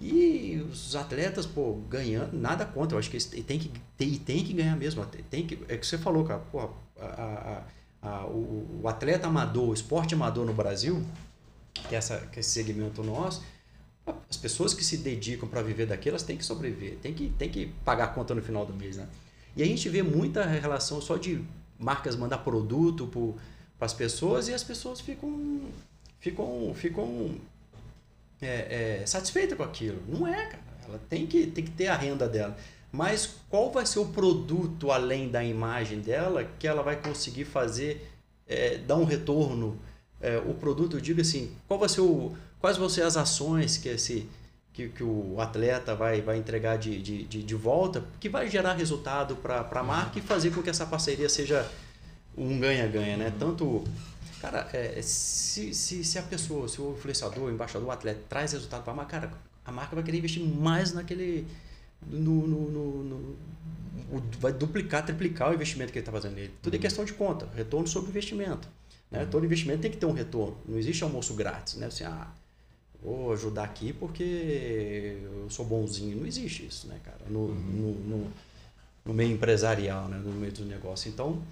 e os atletas, pô, ganhando, nada contra. Eu acho que eles têm que, tem, tem que ganhar mesmo. Tem que, é que você falou, cara, pô, a, a, a, o, o, atleta amador, o esporte amador no Brasil, que, é essa, que é esse segmento nosso, as pessoas que se dedicam para viver daquilo, elas têm que sobreviver, tem que, tem que pagar a conta no final do mês, né? E a gente vê muita relação só de marcas mandar produto para as pessoas e as pessoas ficam, ficam, ficam é, é, satisfeita com aquilo. Não é, cara. Ela tem que, tem que ter a renda dela. Mas qual vai ser o produto além da imagem dela que ela vai conseguir fazer, é, dar um retorno? É, o produto, eu digo assim, qual vai ser o, quais vão ser as ações que, esse, que, que o atleta vai, vai entregar de, de, de, de volta que vai gerar resultado para a marca e fazer com que essa parceria seja um ganha-ganha, né? Tanto Cara, é, se, se, se a pessoa, se o influenciador, o embaixador, o atleta traz resultado para a marca, cara, a marca vai querer investir mais naquele. No, no, no, no vai duplicar, triplicar o investimento que ele está fazendo nele. Tudo é uhum. questão de conta, retorno sobre investimento. Né? Todo investimento tem que ter um retorno. Não existe almoço grátis, né? Assim, ah, vou ajudar aqui porque eu sou bonzinho. Não existe isso, né, cara? No, uhum. no, no, no, meio empresarial, né? no meio do negócio. Então,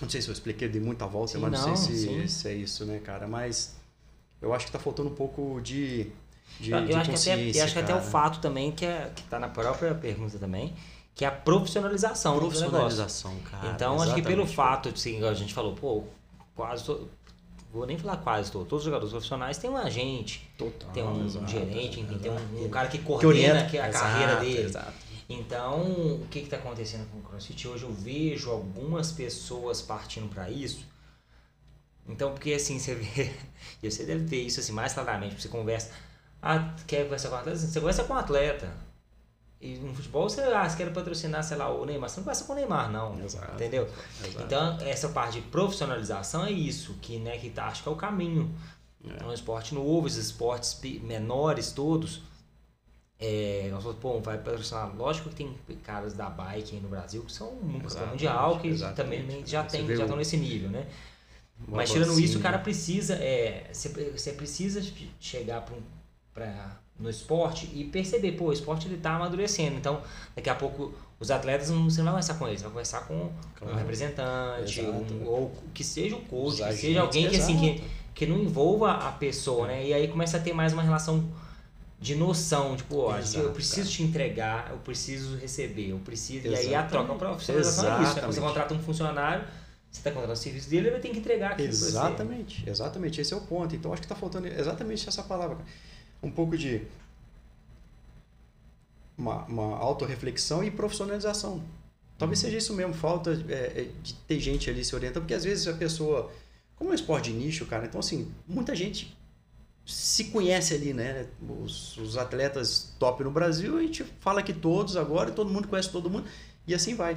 não sei se eu expliquei, de muita volta, sim, mas não, não sei se, se, é isso, né, cara? Mas eu acho que tá faltando um pouco de, de, eu, de acho que até, eu acho que até o fato também, que, é, que tá na própria pergunta também, que é a profissionalização, profissionalização do negócio. cara. Então, acho que pelo fato, assim, a gente falou, pô, quase vou nem falar quase todo, todos os jogadores profissionais têm um agente, Total, tem um exato, gerente, exato. tem um, um cara que coordena que a Exato, carreira dele. Então, o que está acontecendo com o CrossFit? Hoje eu vejo algumas pessoas partindo para isso. Então, porque assim, você vê, [LAUGHS] e você deve ter isso assim mais claramente, você conversa, ah, quer conversar com um atleta? Você conversa com um atleta. E no futebol você, ah, você quer patrocinar, sei lá, o Neymar, você não conversa com o Neymar, não. Exato. Entendeu? Exato. Então, essa parte de profissionalização é isso, que, né, que tá, acho que é o caminho. É um esporte novo, esses esportes menores todos. É, nós falamos, pô, vai patrocinar. Lógico que tem caras da bike aí no Brasil que são um Exatamente, mundial, que exatamente. também já tem, já o- estão nesse nível, né? Uma Mas tirando isso, o cara precisa, é, você, você precisa chegar para um, pra, no esporte e perceber, pô, o esporte ele tá amadurecendo. Então, daqui a pouco os atletas não, você não vai conversar com eles, vai conversar com Claro. um representante, um- ou que seja o coach, Os que agentes, seja alguém que assim que, que não envolva a pessoa, né? E aí começa a ter mais uma relação de noção, tipo, ó, Exato, eu preciso cara. te entregar, eu preciso receber, eu preciso. E aí a Exatamente. troca profissionalização é isso, né? Quando você Exatamente. contrata um funcionário, você está contratando o serviço dele, ele tem que entregar aquilo. Exatamente, exatamente. Esse é o ponto. Então acho que está faltando exatamente essa palavra. cara. Um pouco de uma, uma autorreflexão e profissionalização. Talvez seja isso mesmo, falta é, é, de ter gente ali se orientando, porque às vezes a pessoa. Como é um esporte de nicho, cara, então assim, muita gente se conhece ali, né? Os, os atletas top no Brasil, a gente fala que todos agora, todo mundo conhece todo mundo, e assim vai.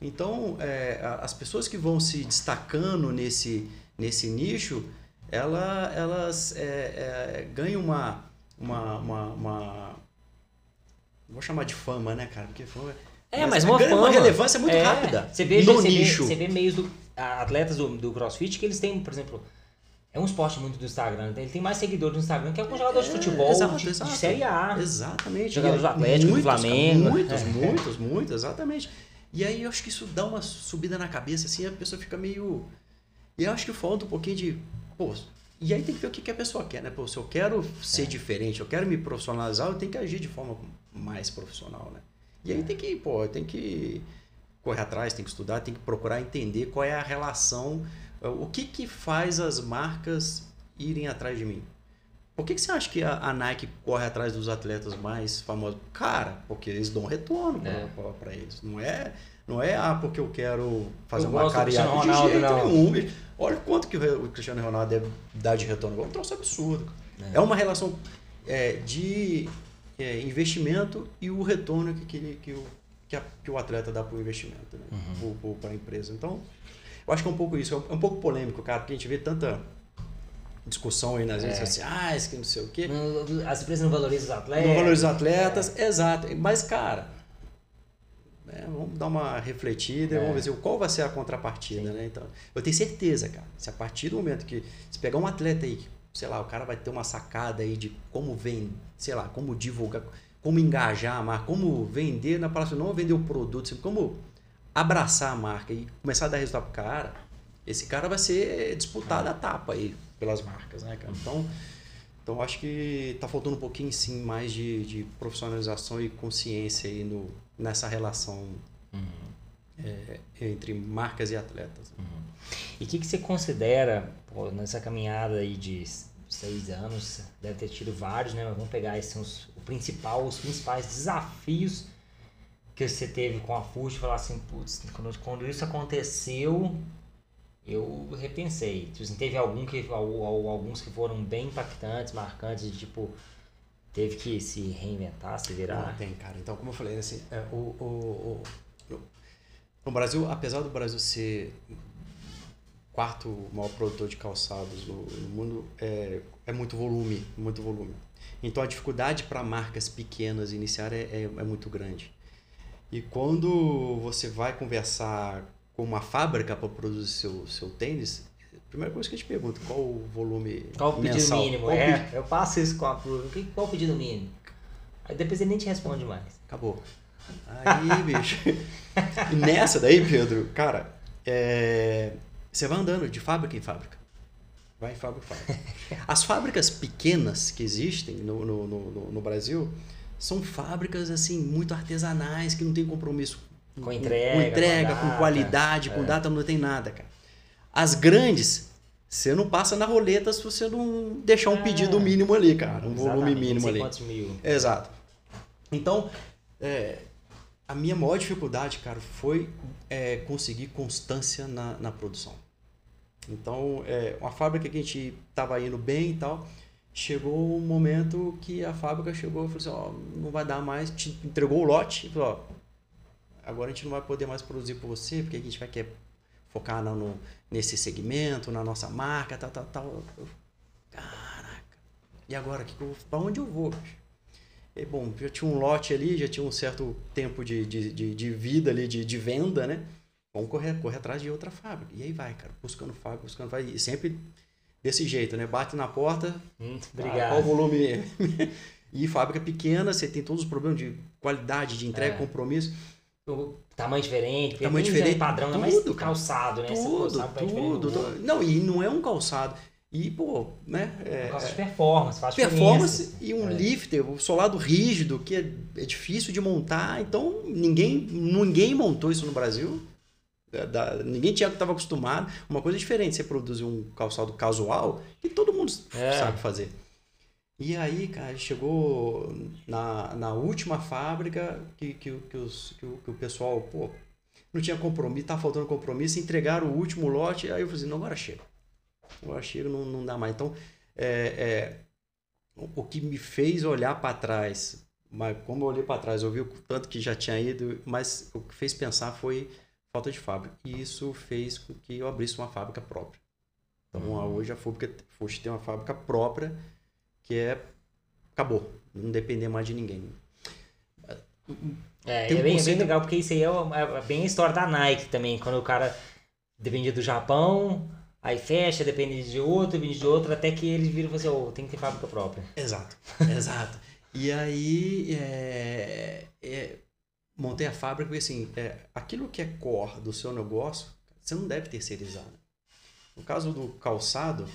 Então, é, as pessoas que vão se destacando nesse, nesse nicho, ela, elas é, é, ganham uma, uma, uma, uma- Vou chamar de fama, né, cara? Porque fama. É, mas uma ganha fama. uma relevância muito É, rápida. Você vê, no você vê- nicho. você vê meios do. Atletas do, do CrossFit que eles têm, por exemplo. É um esporte muito do Instagram. né? Ele tem mais seguidores no Instagram que algum jogador de É, futebol exato, de, de exato. Série A. Exatamente. Jogador do Atlético, do muitos, cara, Flamengo. Muitos, É. muitos, muitos, exatamente. E aí eu acho que isso dá uma subida na cabeça, assim, a pessoa fica meio. E eu acho que falta um pouquinho de. Pô, e aí tem que ver o que que a pessoa quer, né? Pô, se eu quero ser diferente, eu quero me profissionalizar, eu tenho que agir de forma mais profissional, né? E aí tem que, pô, tem que correr atrás, tem que estudar, tem que procurar entender qual é a relação, o que que faz as marcas irem atrás de mim. Por que, que você acha que a, a Nike corre atrás dos atletas mais famosos? Cara, porque eles dão retorno É. para eles. Não é, não é ah, porque eu quero fazer Eu uma cariada de jeito não. nenhum. Olha quanto que o Cristiano Ronaldo deve dar de retorno. É um troço absurdo. É. É, uma relação é, de é, investimento e o retorno que, que, que, o, que, a- que o atleta dá para o investimento, né? Uhum. para a empresa. Então, eu acho que é um pouco isso. É um pouco polêmico, cara, porque a gente vê tanta discussão aí nas redes É. sociais, que não sei o quê. Não- As empresas não valorizam os atletas. Não valoriza os atletas, exato. Mas, cara, né, vamos dar uma refletida e É. vamos ver qual vai ser a contrapartida, né? Então, eu tenho certeza, cara, se a partir do momento que se pegar um atleta aí, sei lá, o cara vai ter uma sacada aí de como vem, sei lá, como divulgar, como engajar a marca, como vender na palavra, não vender o produto, assim, como abraçar a marca e começar a dar resultado pro cara, esse cara vai ser disputado a tapa aí pelas marcas, né, cara? Então, então acho que tá faltando um pouquinho sim mais de, de profissionalização e consciência aí no, nessa relação é, entre marcas e atletas. E o que, que você considera, pô, nessa caminhada aí de seis anos, deve ter tido vários, né? Mas vamos pegar esses, os, o principal, os principais desafios que você teve com a e falar assim, putz, quando, quando isso aconteceu, eu repensei. Tipo assim, teve algum que, al- al- alguns que foram bem impactantes, marcantes, de tipo, teve que se reinventar, se virar. tem, cara. Então, como eu falei, assim, é, o, o, o- no Brasil, apesar do Brasil ser o quarto maior produtor de calçados no, no mundo, é, é muito volume, muito volume. Então, a dificuldade para marcas pequenas iniciar é, é, é muito grande. E quando você vai conversar com uma fábrica para produzir seu, seu tênis, primeira coisa que a gente pergunta, qual o volume Qual o pedido mensal? mínimo? Qual é, pedi- eu passo isso com a. Que- Qual o pedido mínimo? Aí depois ele nem te responde mais. Acabou. Aí, [LAUGHS] bicho. E nessa daí, Pedro, cara, é, você vai andando de fábrica em fábrica. Vai em fábrica em fábrica. [LAUGHS] As fábricas pequenas que existem no, no, no, no- no Brasil são fábricas assim muito artesanais que não tem compromisso com entrega, com, entrega, com, com qualidade, é. com data, não tem nada, cara. As grandes, você não passa na roleta se você não deixar um é. pedido mínimo ali, cara, um volume mínimo ali. Mil. Exato. Então, é, a minha maior dificuldade, cara, foi é, conseguir constância na, na produção. Então, é, uma fábrica que a gente estava indo bem e tal, chegou um momento que a fábrica chegou e falou assim, ó, não vai dar mais, te entregou o lote e falou, ó, agora a gente não vai poder mais produzir por você, porque a gente vai querer focar no, nesse segmento, na nossa marca, tal, tal, tal. Caraca. E agora, que para onde eu vou? E, bom, já tinha um lote ali, já tinha um certo tempo de, de, de, de vida ali, de, de venda, né? Vamos correr, correr atrás de outra fábrica. E aí vai, cara, buscando fábrica, buscando fábrica. E sempre desse jeito, né? Bate na porta. Hum, obrigado. Qual o volume? [LAUGHS] e fábrica pequena, você tem todos os problemas de qualidade, de entrega, é. compromisso. O tamanho diferente, tamanho diferente, padrão, tudo, mais calçado, né? Tudo, tudo, tudo. Não, e não é um calçado. E, pô, né? É, é de performance, faz Performance diferença. e um é. lifter, o solado rígido, que é, é difícil de montar. Então, ninguém, ninguém montou isso no Brasil. É, da, ninguém tinha estava acostumado. Uma coisa diferente, você produzir um calçado casual que todo mundo é. sabe fazer. E aí, cara, chegou na, na última fábrica que, que, que, os, que, o, que o pessoal, pô, não tinha compromisso, tá faltando compromisso, entregaram o último lote, aí eu falei assim, não, agora chega achei que não, não dá mais. Então, é, é, o que me fez olhar para trás, mas como eu olhei para trás, eu vi o tanto que já tinha ido, mas o que fez pensar foi falta de fábrica. E isso fez com que eu abrisse uma fábrica própria. Então, uhum. hoje a fábrica Fuxi tem uma fábrica própria que é acabou, não depender mais de ninguém. É, um é bem, conceito... bem, legal porque isso aí é, é, bem a história da Nike também, quando o cara dependia do Japão, Aí fecha, depende de outro, depende de outro, até que eles viram e falam assim, oh, tem que ter fábrica própria. Exato, exato. E aí é, é, montei a fábrica porque assim, é, aquilo que é core do seu negócio, você não deve terceirizar. Né? No caso do calçado,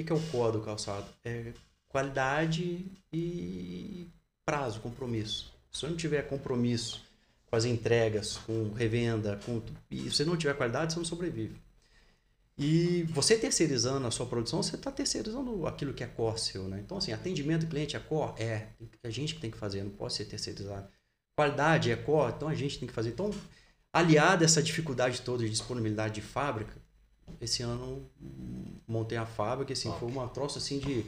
que, que é o core do calçado? É qualidade e prazo, compromisso. Se você não tiver compromisso com as entregas, com revenda, com, e se você não tiver qualidade, você não sobrevive. E você terceirizando a sua produção, você está terceirizando aquilo que é core seu, né? Então, assim, atendimento cliente é core? É. A gente que tem que fazer, não pode ser terceirizado. Qualidade é core? Então a gente tem que fazer. Então, aliado a essa dificuldade toda de disponibilidade de fábrica, esse ano montei a fábrica, assim, foi uma troça assim de...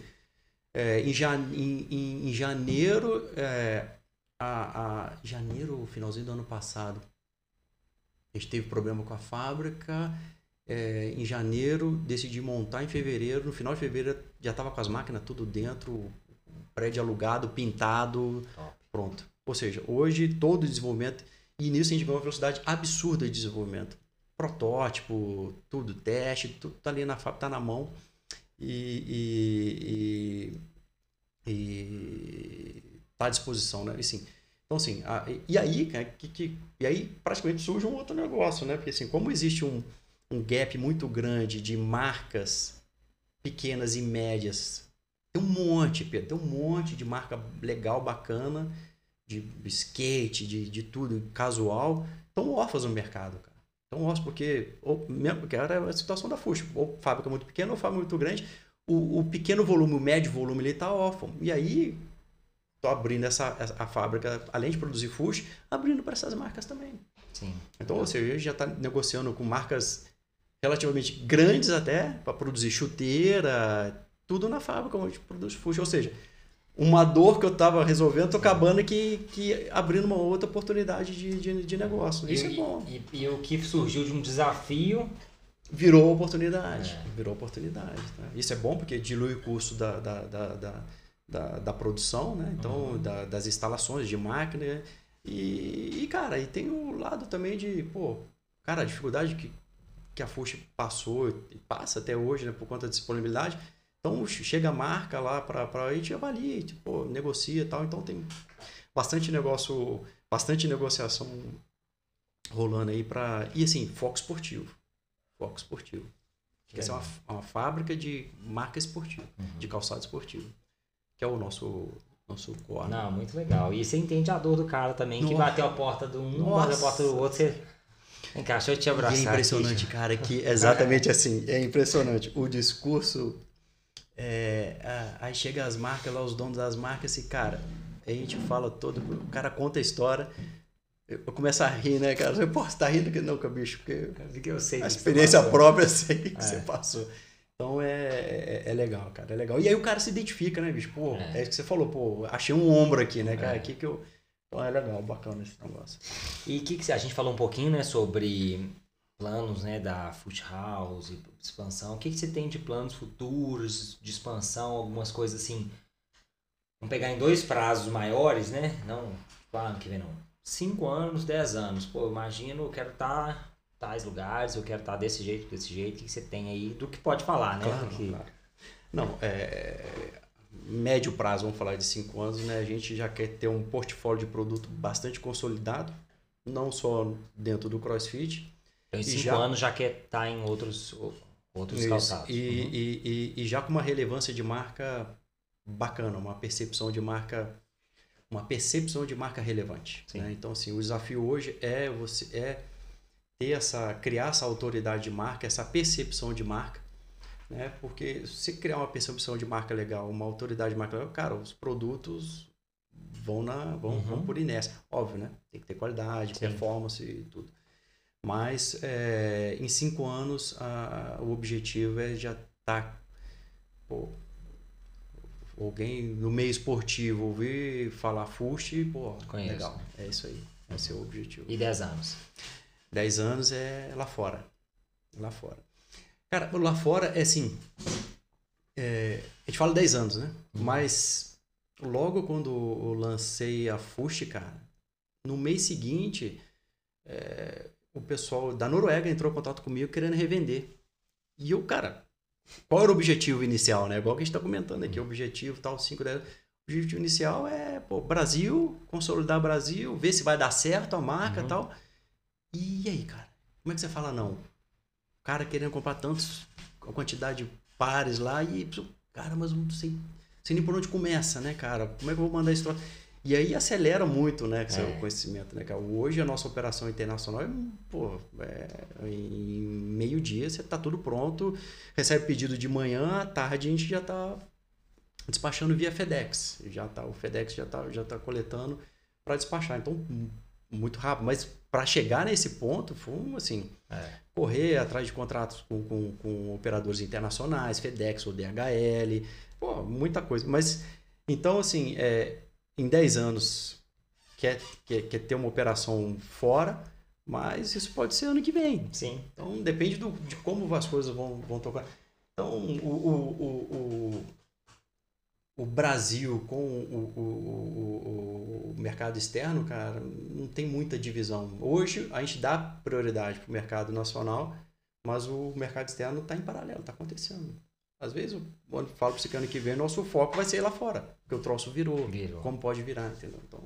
É, em, em, em, janeiro, é, a, a, janeiro, finalzinho do ano passado, a gente teve problema com a fábrica é, em janeiro, decidi montar em fevereiro. No final de fevereiro já estava com as máquinas tudo dentro, prédio alugado, pintado, Top. pronto. Ou seja, hoje todo o desenvolvimento, e nisso a gente vê uma velocidade absurda de desenvolvimento. Protótipo, tudo, teste, tudo tá ali na tá na mão. E, e, e, e tá à disposição, né? E, assim, então, assim, a, e aí, que, que, e aí praticamente surge um outro negócio, né? Porque assim, como existe um, um gap muito grande de marcas pequenas e médias. Tem um monte, Pedro, tem um monte de marca legal, bacana, de skate, de, de tudo, casual, estão órfãs no mercado, cara. Estão órfãs porque, ou, mesmo, porque era a situação da Fuxa, ou fábrica muito pequena ou fábrica muito grande, o, o pequeno volume, o médio volume, ele está órfão. E aí, tô abrindo essa, a fábrica, além de produzir Fuxa, abrindo para essas marcas também. Sim. Então, ou seja, já está negociando com marcas relativamente grandes até, para produzir chuteira, tudo na fábrica onde produz fuxa. Ou seja, uma dor que eu estava resolvendo, estou acabando que, que abrindo uma outra oportunidade de, de, de negócio. Isso e, é bom. E, e, o que surgiu de um desafio. Virou oportunidade. É. Virou oportunidade. Tá? Isso é bom porque dilui o custo da, da, da, da, da, da produção, né? Então, uhum. da, das instalações de máquina. E, e, cara, e tem o lado também de, pô, cara, a dificuldade que que a Fuxi passou e passa até hoje, né, por conta da disponibilidade. Então chega a marca lá para a gente avalia, tipo, negocia e tal. Então tem bastante negócio, bastante negociação rolando aí para e assim foco esportivo, foco esportivo. Que essa é uma, uma fábrica de marca esportiva, uhum. de calçado esportivo, que é o nosso nosso core. Não, muito legal. E você entende a dor do cara também, que Nossa. bateu a porta de um, bateu a porta do outro, você. Vem cá, deixa eu te E abraçar. é impressionante, aqui. cara, que exatamente assim, é impressionante. O discurso. É, a- aí chega as marcas lá, os donos das marcas, e, cara, a gente fala todo, o cara conta a história. Eu eu começo a rir, né, cara? Eu posso estar rindo que não, bicho, porque Que eu sei a que experiência própria eu sei que É. você passou. Então é, é, é legal, cara, é legal. E aí o cara se identifica, né, bicho? Pô, É. é, isso que você falou, pô, achei um ombro aqui, né, cara? É. Aqui que eu. Então é legal, bacana esse negócio. E o que, que você- a gente falou um pouquinho, né, sobre planos, né, da Food House, expansão. O que, que você tem de planos futuros, de expansão, algumas coisas assim? Vamos pegar em dois prazos maiores, né? Não, ano que vem não? Cinco anos, dez anos. Pô, eu imagino, eu quero estar em tais lugares, eu quero estar desse jeito, desse jeito. O que, que você tem aí do que pode falar, né? Claro, Porque- claro. Não, é, médio prazo, vamos falar de cinco anos, né? A gente já quer ter um portfólio de produto bastante consolidado, não só dentro do CrossFit. Então, em cinco já- anos já quer estar em outros, outros Isso, calçados. E, Uhum. e, e, e já com uma relevância de marca bacana, uma percepção de marca, uma percepção de marca relevante. Né? Então, assim, o desafio hoje é você é ter essa, criar essa autoridade de marca, essa percepção de marca, né? Porque se criar uma percepção de marca legal, uma autoridade de marca legal, cara, os produtos vão na vão, Uhum. vão por inércia, óbvio, né? Tem que ter qualidade, Sim. performance e tudo. Mas é, em cinco anos a- o objetivo é já estar alguém no meio esportivo ouvir falar FUST, pô, Conheço. legal. É isso aí. Esse é o objetivo. E dez anos. 10 anos é lá fora. Lá fora. Cara, lá fora é assim. é, a gente fala 10 anos, né? Uhum. Mas logo quando eu lancei a Fushi, cara, no mês seguinte, é, o pessoal da Noruega entrou em contato comigo querendo revender. E eu, cara, qual era o objetivo inicial, né? Igual que a gente tá comentando aqui, o objetivo tal, 5, 10. O objetivo inicial é, pô, Brasil, consolidar Brasil, ver se vai dar certo a marca e Uhum. tal. E aí, cara? Como é que você fala não? O cara querendo comprar tantos, a quantidade de pares lá e, cara, mas não sei, sei nem por onde começa, né, cara? Como é que eu vou mandar esse troço? E aí acelera muito, né, seu É. conhecimento, né, cara? Hoje a nossa operação internacional é, pô, é, em meio dia você tá tudo pronto, recebe pedido de manhã, à tarde a gente já tá despachando via FedEx. Já tá, o FedEx já tá, já tá coletando para despachar. Então, muito rápido. Mas para chegar nesse ponto, foi assim, É. correr atrás de contratos com, com, com operadores internacionais, FedEx ou DHL, pô, muita coisa. Mas, então, assim, é, em 10 anos, quer, quer, quer ter uma operação fora, mas isso pode ser ano que vem. Sim. Então depende do, de como as coisas vão, vão tocar. Então o, o, o, o, o Brasil com o, o, o, o mercado externo, cara, não tem muita divisão. Hoje a gente dá prioridade para o mercado nacional, mas o mercado externo está em paralelo, está acontecendo. Às vezes eu eu falo para você que ano que vem nosso foco vai ser lá fora, porque o troço virou. Virou. Como pode virar, entendeu? Então,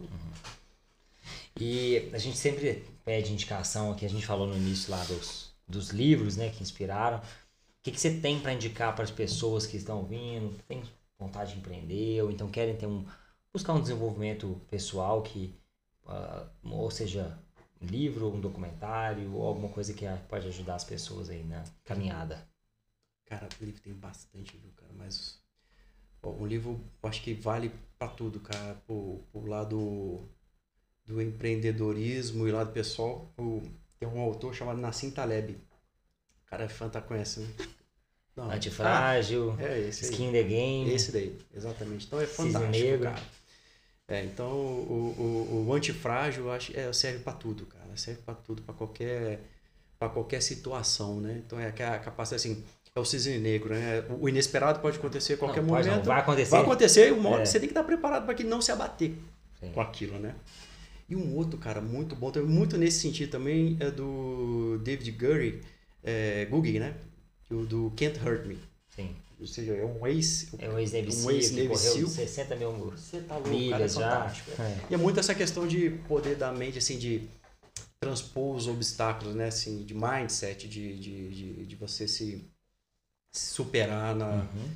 E a gente sempre pede indicação aqui, a gente falou no início lá dos, dos livros, né, que inspiraram. O que, que você tem para indicar para as pessoas que estão vindo, tem vontade de empreender, ou então querem ter um buscar um desenvolvimento pessoal que ah, ou seja, um livro, um documentário, ou alguma coisa que pode ajudar as pessoas aí na caminhada. Cara, livro tem bastante, viu, cara? Mas um livro, eu acho que vale pra tudo, cara. Pro, pro lado do empreendedorismo e lado pessoal. O, tem um autor chamado Nassim Taleb. O cara é fã, tá conhece, né? Não, Antifrágil, ah, é. Skin the Game. Esse daí, exatamente. Então é fantástico, cara. É, então o, o, o antifrágil acho, é, serve para tudo, cara. Serve para tudo, para qualquer para qualquer situação, né? Então é a capacidade assim, é o cisne negro, né? O inesperado pode acontecer a qualquer Não, momento. não, vai acontecer. Vai acontecer, uma hora É. você tem que estar preparado para que não se abater Sim. com aquilo, né? E um outro, cara, muito bom, muito nesse sentido também, é do David Gurry, é, Googie, né? O do Can't Hurt Me. Sim. Ou seja, é um ex... É o ex-Navy Um SEAL que correu SEAL. 60 mil Você tá louco, milhas cara, é já. fantástico. É. E é muito essa questão de poder da mente, assim, de transpor os obstáculos, né? Assim, de mindset, de, de, de, de você se, se superar na... Uhum.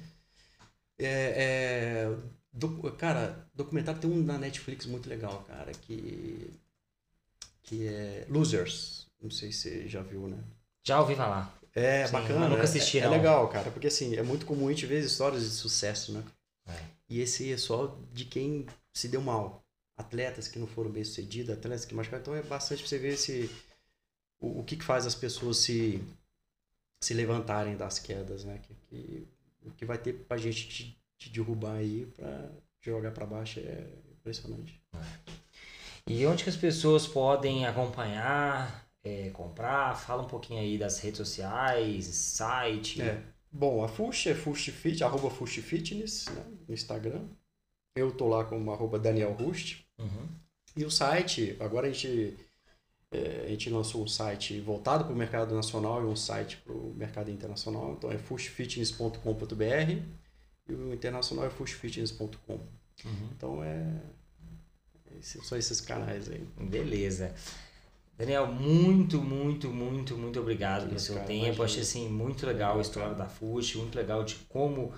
É, é, Do, cara, documentário tem um na Netflix muito legal, cara, que. Que é Losers. Não sei se você já viu, né? Já ouvi falar. É Sim, bacana. nunca é- assisti, é, não. é legal, cara, porque assim, é muito comum a gente ver histórias de sucesso, né? É. E esse é só de quem se deu mal. Atletas que não foram bem sucedidos, atletas que machucaram. Então é bastante pra você ver esse, o, o que, que faz as pessoas se, se levantarem das quedas, né? Que, que- o que vai ter pra gente te, te derrubar aí pra jogar pra baixo é impressionante. E onde que as pessoas podem acompanhar, é, comprar? Fala um pouquinho aí das redes sociais, site. É. Bom, a Fush é FushFit, arroba Fush Fitness, né? No Instagram. Eu tô lá como arroba Daniel Rust. Uhum. E o site, agora a gente, é, a gente lançou um site voltado para o mercado nacional e um site para o mercado internacional. Então é fushfitness.com.br e o internacional é fushfitness.com. Uhum. Então é. esses- São esses canais aí. Beleza. Daniel, muito, muito, muito, muito obrigado pelo seu cara, tempo. imagina. Achei assim, muito legal a história da FUSH, muito legal de como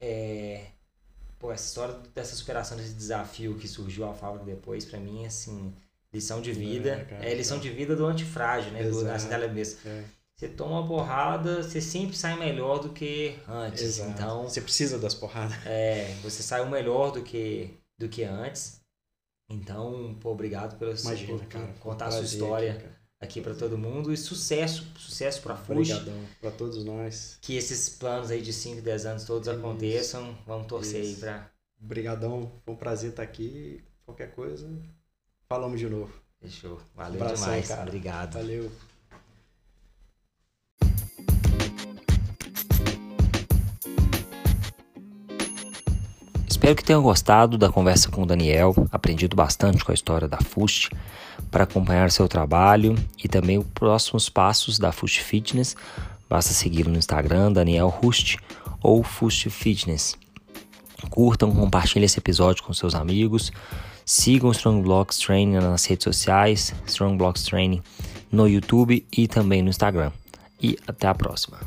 é, pô, essa história dessa superação desse desafio que surgiu a fábrica depois, pra mim, assim, lição de vida. É, É, lição é. de vida do antifrágil, né? Do, Exato. da cidade mesmo. É, Você toma uma porrada, você sempre sai melhor do que antes. exato. Então, Você precisa das porradas. [LAUGHS] é, você saiu melhor do que, do que antes. Então, pô, obrigado pelo Imagina, por cara. contar a sua história aqui, aqui para todo mundo e sucesso, sucesso para FUSH. Obrigadão para todos nós. Que esses planos aí de 5, 10 anos todos Isso. aconteçam. Vamos torcer aí Isso. para Obrigadão. Foi um prazer estar aqui. Qualquer coisa, falamos de novo. Fechou. Valeu Abração, demais. cara. Obrigado. Valeu. Espero que tenham gostado da conversa com o Daniel, aprendido bastante com a história da FUST. Para acompanhar seu trabalho e também os próximos passos da FUST Fitness, basta segui-lo no Instagram, Daniel Rust ou FUST Fitness. Curtam, compartilhem esse episódio com seus amigos. Sigam o Strong Blocks Training nas redes sociais, Strong Blocks Training no YouTube e também no Instagram. E até a próxima.